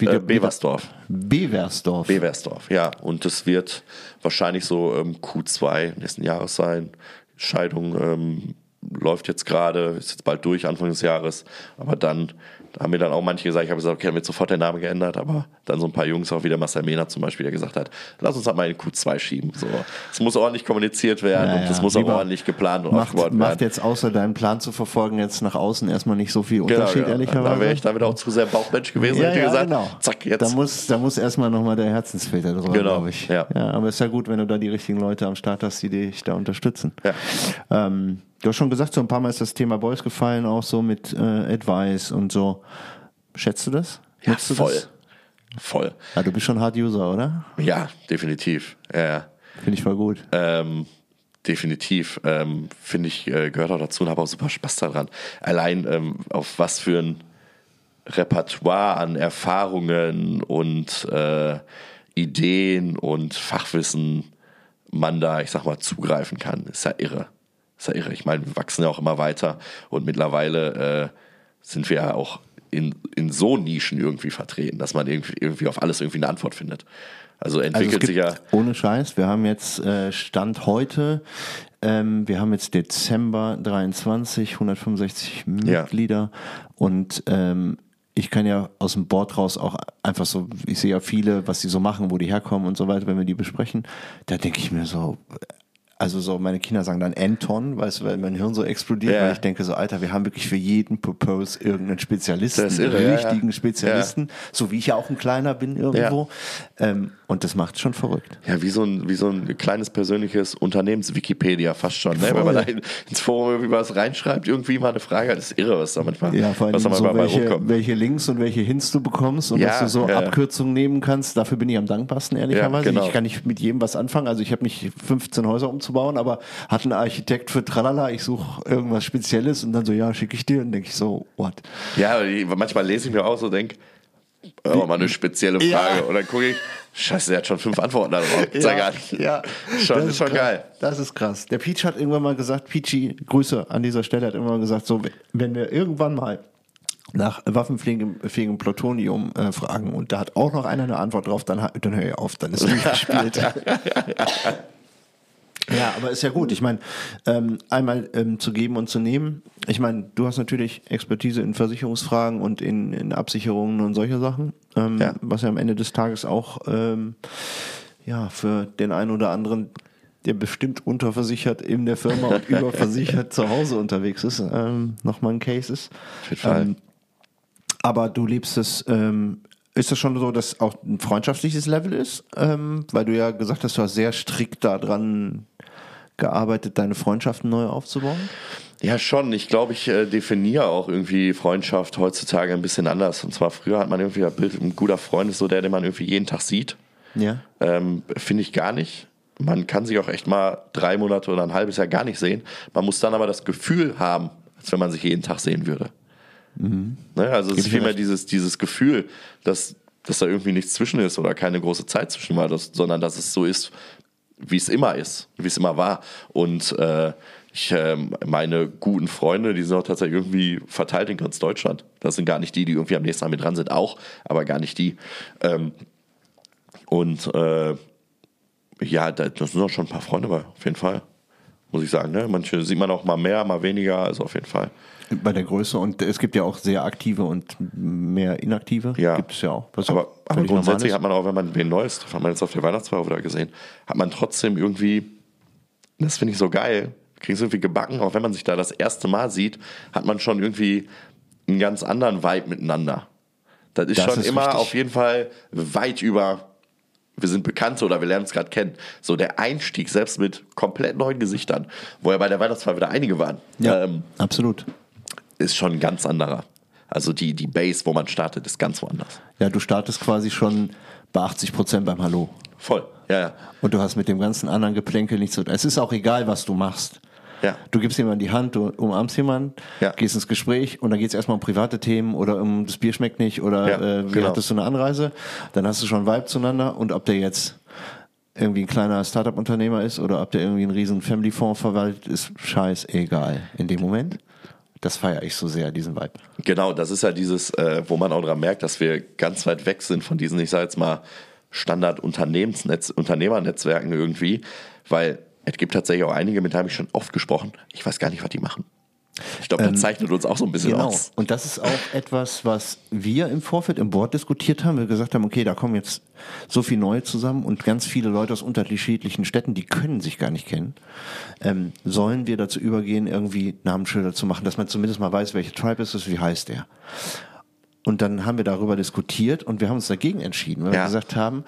Äh, Beversdorf. Beversdorf. Beversdorf, ja. Und das wird wahrscheinlich so ähm, Q2 nächsten Jahres sein. Scheidung ähm, läuft jetzt gerade, ist jetzt bald durch, Anfang des Jahres. Aber dann da haben mir dann auch manche gesagt, ich habe gesagt, okay, dann wird sofort der Name geändert. Aber dann so ein paar Jungs, auch wie der Marcel Mehner zum Beispiel, der gesagt hat, lass uns halt mal in Q2 schieben. So, es muss ordentlich kommuniziert werden Ja, und ja, es muss auch ordentlich geplant und macht, aufgebaut macht werden. jetzt außer deinen Plan zu verfolgen jetzt nach außen erstmal nicht so viel Genau, Unterschied, genau. ehrlicherweise. Da wäre ich damit auch zu sehr Bauchmensch gewesen, ja, hätte ja, gesagt, genau. zack, jetzt. Da muss, da muss erstmal nochmal der Herzensfilter drüber, Genau, glaube ich. ja. aber ist ja gut, wenn du da die richtigen Leute am Start hast, die dich da unterstützen. Ja. Ähm, du hast schon gesagt, so ein paar Mal ist das Thema Boys gefallen, auch so mit äh, Advice und so. Schätzt du das? ja, du voll. Das? Voll. Ja, du bist schon Hard User, oder? Ja, definitiv. Ja, ja. Finde ich voll gut. Ähm, definitiv. Ähm, Finde ich, äh, gehört auch dazu und habe auch super Spaß daran. Allein ähm, auf was für ein Repertoire an Erfahrungen und äh, Ideen und Fachwissen man da, ich sag mal, zugreifen kann, ist ja irre. Ist ja irre. Ich meine, wir wachsen ja auch immer weiter und mittlerweile äh, sind wir ja auch in, in so Nischen irgendwie vertreten, dass man irgendwie, irgendwie auf alles irgendwie eine Antwort findet. Also entwickelt also sich ja. Ohne Scheiß, wir haben jetzt äh, Stand heute, ähm, wir haben jetzt Dezember 23, 165 Ja. Mitglieder und ähm, ich kann ja aus dem Board raus auch einfach so, ich sehe ja viele, was die so machen, wo die herkommen und so weiter, wenn wir die besprechen, da denke ich mir so, also so, meine Kinder sagen dann Anton, weißt du, weil mein Hirn so explodiert, Ja. weil ich denke so, Alter, wir haben wirklich für jeden Purpose irgendeinen Spezialisten, irre, einen ja, ja. richtigen Spezialisten, so wie ich ja auch ein kleiner bin irgendwo. Ähm, und das macht schon verrückt. Ja, wie so ein, wie so ein kleines persönliches Unternehmens-Wikipedia fast schon. Ne? Wenn man da in- ins Forum irgendwie was reinschreibt, irgendwie mal eine Frage, das ist irre, was da manchmal, Ja, vor allem was da so, manchmal welche, rumkommt. welche Links und welche Hints du bekommst und Ja, dass du so ja. Abkürzungen nehmen kannst. Dafür bin ich am dankbarsten, ehrlicherweise. Ja, genau. Ich kann nicht mit jedem was anfangen. Also ich habe nicht 15 Häuser umzubauen, aber hat ein Architekt für Tralala, ich suche irgendwas Spezielles und dann so, ja, schicke ich dir. Und denke ich so, what? Ja, manchmal lese ich mir auch so, denke, oh, mal eine spezielle Ja. Frage. Und dann gucke ich, scheiße, der hat schon fünf Antworten darauf. Sei gar nicht. ja. Schon, Das ist schon krass. geil. Das ist krass. Der Peach hat irgendwann mal gesagt, Peachy, Grüße an dieser Stelle, hat irgendwann mal gesagt, so, wenn wir irgendwann mal nach waffenfähigem Plutonium äh, fragen und da hat auch noch einer eine Antwort drauf, dann, dann höre ich auf, dann ist durchgespielt. [LAUGHS] [LAUGHS] Ja, aber ist ja gut. Ich meine, ähm, einmal ähm, zu geben und zu nehmen. Ich meine, du hast natürlich Expertise in Versicherungsfragen und in, in Absicherungen und solche Sachen, ähm, Ja. was ja am Ende des Tages auch ähm, ja für den einen oder anderen, der bestimmt unterversichert in der Firma und [LAUGHS] überversichert zu Hause unterwegs ist, ähm, nochmal ein Case ist. Ähm, aber du lebst es, ähm, ist das schon so, dass auch ein freundschaftliches Level ist? Ähm, weil du ja gesagt hast, du hast sehr strikt daran gearbeitet, deine Freundschaften neu aufzubauen. Ja, schon. Ich glaube, ich äh, definiere auch irgendwie Freundschaft heutzutage ein bisschen anders. Und zwar früher hat man irgendwie das Bild, ein guter Freund ist so der, den man irgendwie jeden Tag sieht. Ja. Ähm, Finde ich gar nicht. Man kann sich auch echt mal drei Monate oder ein halbes Jahr gar nicht sehen. Man muss dann aber das Gefühl haben, als wenn man sich jeden Tag sehen würde. Ne? Also es ist vielmehr dieses, dieses Gefühl, dass, dass da irgendwie nichts zwischen ist oder keine große Zeit zwischen war, sondern dass es so ist, wie es immer ist, wie es immer war. Und äh, ich, ähm, meine guten Freunde, die sind auch tatsächlich irgendwie verteilt in ganz Deutschland. Das sind gar nicht die, die irgendwie am nächsten Mal mit dran sind, auch, aber gar nicht die. Ähm, und äh, ja, da, das sind auch schon ein paar Freunde bei, auf jeden Fall. Muss ich sagen. Ne? Manche sieht man auch mal mehr, mal weniger, also auf jeden Fall. Bei der Größe und es gibt ja auch sehr aktive und mehr inaktive. Ja. Gibt es ja auch. Was Aber, aber grundsätzlich hat man auch, wenn man wen Neues trifft, hat man jetzt auf der Weihnachtsfeier wieder gesehen, hat man trotzdem irgendwie, das finde ich so geil, kriegen es irgendwie gebacken, auch wenn man sich da das erste Mal sieht, hat man schon irgendwie einen ganz anderen Vibe miteinander. Das ist Das schon ist immer richtig. auf jeden Fall weit über, wir sind Bekannte oder wir lernen es gerade kennen. So der Einstieg, selbst mit komplett neuen Gesichtern, wo ja bei der Weihnachtsfeier wieder einige waren, Ja, ähm, absolut. Ist schon ein ganz anderer. Also die, die Base, wo man startet, ist ganz woanders. Ja, du startest quasi schon bei 80 Prozent beim Hallo. Voll, ja, ja. Und du hast mit dem ganzen anderen Geplänkel nichts zu tun. Es ist auch egal, was du machst. Ja. Du gibst jemandem die Hand, du umarmst jemanden, Ja. gehst ins Gespräch und dann geht es erstmal um private Themen oder um das Bier schmeckt nicht oder Ja, äh, wie genau. hattest du eine Anreise. Dann hast du schon Vibe zueinander und ob der jetzt irgendwie ein kleiner Startup-Unternehmer ist oder ob der irgendwie einen riesen Family-Fonds verwaltet, ist scheißegal in dem Moment. Das feiere ich so sehr, diesen Vibe. Genau, das ist ja dieses, äh, wo man auch daran merkt, dass wir ganz weit weg sind von diesen, ich sage jetzt mal, Standard-Unternehmernetzwerken irgendwie, weil es gibt tatsächlich auch einige, mit denen habe ich schon oft gesprochen. Ich weiß gar nicht, was die machen. Ich glaube, das zeichnet uns auch so ein bisschen Genau. aus. Und das ist auch etwas, was wir im Vorfeld im Board diskutiert haben. Wir gesagt haben, okay, da kommen jetzt so viele neue zusammen und ganz viele Leute aus unterschiedlichen Städten, die können sich gar nicht kennen. Ähm, sollen wir dazu übergehen, irgendwie Namensschilder zu machen, dass man zumindest mal weiß, welche Tribe ist es, wie heißt der? Und dann haben wir darüber diskutiert und wir haben uns dagegen entschieden, weil Ja. wir gesagt haben,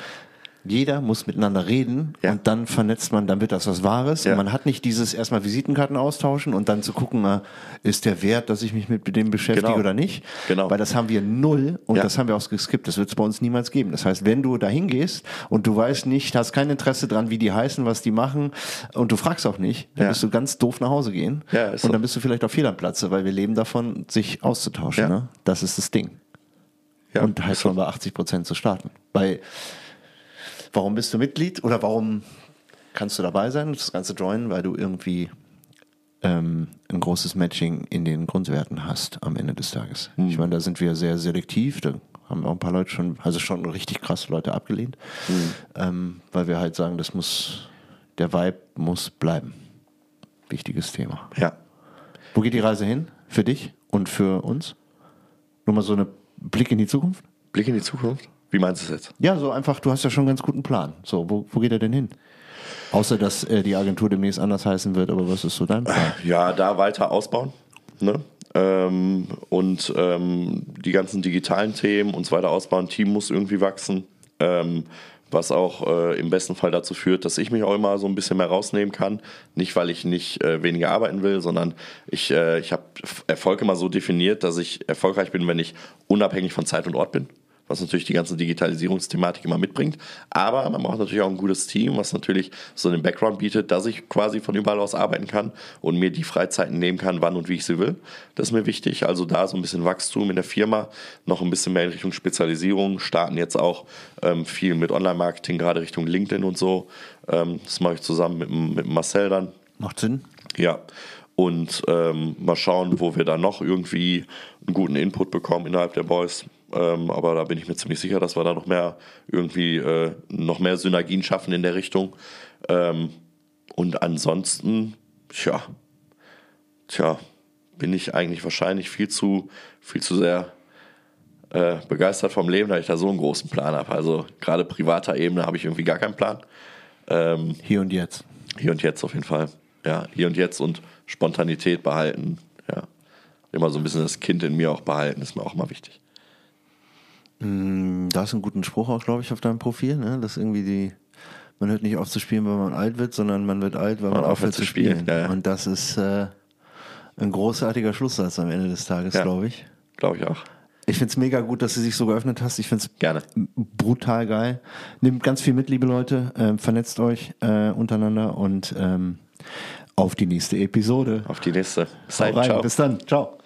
jeder muss miteinander reden Ja. und dann vernetzt man, dann wird das was Wahres. Ja. Und man hat nicht dieses erstmal Visitenkarten austauschen und dann zu gucken, ist der wert, dass ich mich mit dem beschäftige Genau. oder nicht. Genau. Weil das haben wir null und Ja. das haben wir auch geskippt. Das wird es bei uns niemals geben. Das heißt, wenn du da hingehst und du weißt nicht, hast kein Interesse dran, wie die heißen, was die machen und du fragst auch nicht, dann bist du ganz doof nach Hause gehen. Und so. dann bist du vielleicht auf fehl am Platze, weil wir leben davon, sich auszutauschen. Ja. Ne? Das ist das Ding. Ja, und halt schon bei 80 Prozent zu starten. Weil, warum bist du Mitglied oder warum kannst du dabei sein und das Ganze joinen? Weil du irgendwie ähm, ein großes Matching in den Grundwerten hast am Ende des Tages. Ich meine, da sind wir sehr selektiv. Da haben auch ein paar Leute schon, also schon richtig krass Leute abgelehnt, ähm, weil wir halt sagen, das muss, der Vibe muss bleiben. Wichtiges Thema. Ja. Wo geht die Reise hin? Für dich und für uns? Nur mal so eine Blick in die Zukunft? Blick in die Zukunft? Wie meinst du es jetzt? Ja, so einfach, du hast ja schon einen ganz guten Plan. So, wo, wo geht er denn hin? Außer, dass äh, die Agentur demnächst anders heißen wird, aber was ist so dein Plan? Ja, da weiter ausbauen. Ne? Ähm, und ähm, die ganzen digitalen Themen und so weiter ausbauen. Team muss irgendwie wachsen. Ähm, was auch äh, im besten Fall dazu führt, dass ich mich auch immer so ein bisschen mehr rausnehmen kann. Nicht, weil ich nicht äh, weniger arbeiten will, sondern ich, äh, ich habe Erfolg immer so definiert, dass ich erfolgreich bin, wenn ich unabhängig von Zeit und Ort bin was natürlich die ganze Digitalisierungsthematik immer mitbringt. Aber man braucht natürlich auch ein gutes Team, was natürlich so den Background bietet, dass ich quasi von überall aus arbeiten kann und mir die Freizeiten nehmen kann, wann und wie ich sie will. Das ist mir wichtig. Also da so ein bisschen Wachstum in der Firma, noch ein bisschen mehr in Richtung Spezialisierung, starten jetzt auch ähm, viel mit Online-Marketing, gerade Richtung LinkedIn und so. Ähm, das mache ich zusammen mit, mit Marcel dann. Macht Sinn? Ja und ähm, mal schauen, wo wir da noch irgendwie einen guten Input bekommen innerhalb der Boys. Ähm, aber da bin ich mir ziemlich sicher, dass wir da noch mehr irgendwie äh, noch mehr Synergien schaffen in der Richtung. Ähm, und ansonsten, tja, tja, bin ich eigentlich wahrscheinlich viel zu, viel zu sehr äh, begeistert vom Leben, da ich da so einen großen Plan habe. Also gerade privater Ebene habe ich irgendwie gar keinen Plan. Ähm, hier und jetzt. Hier und jetzt auf jeden Fall. Ja, hier und jetzt und Spontanität behalten. Ja. Immer so ein bisschen das Kind in mir auch behalten, ist mir auch mal wichtig. Mm, da ist ein guter Spruch auch, glaube ich, auf deinem Profil, ne? dass irgendwie die, man hört nicht auf zu spielen, weil man alt wird, sondern man wird alt, weil man, man aufhört zu spielen. spielen. Ja, ja. Und das ist äh, ein großartiger Schlusssatz am Ende des Tages, ja, glaube ich. Glaube ich auch. Ich finde es mega gut, dass du dich so geöffnet hast. Ich finde es brutal geil. Nehmt ganz viel mit, liebe Leute. Ähm, vernetzt euch äh, untereinander und ähm, auf die nächste Episode. Auf die nächste. Bis dann. Ciao.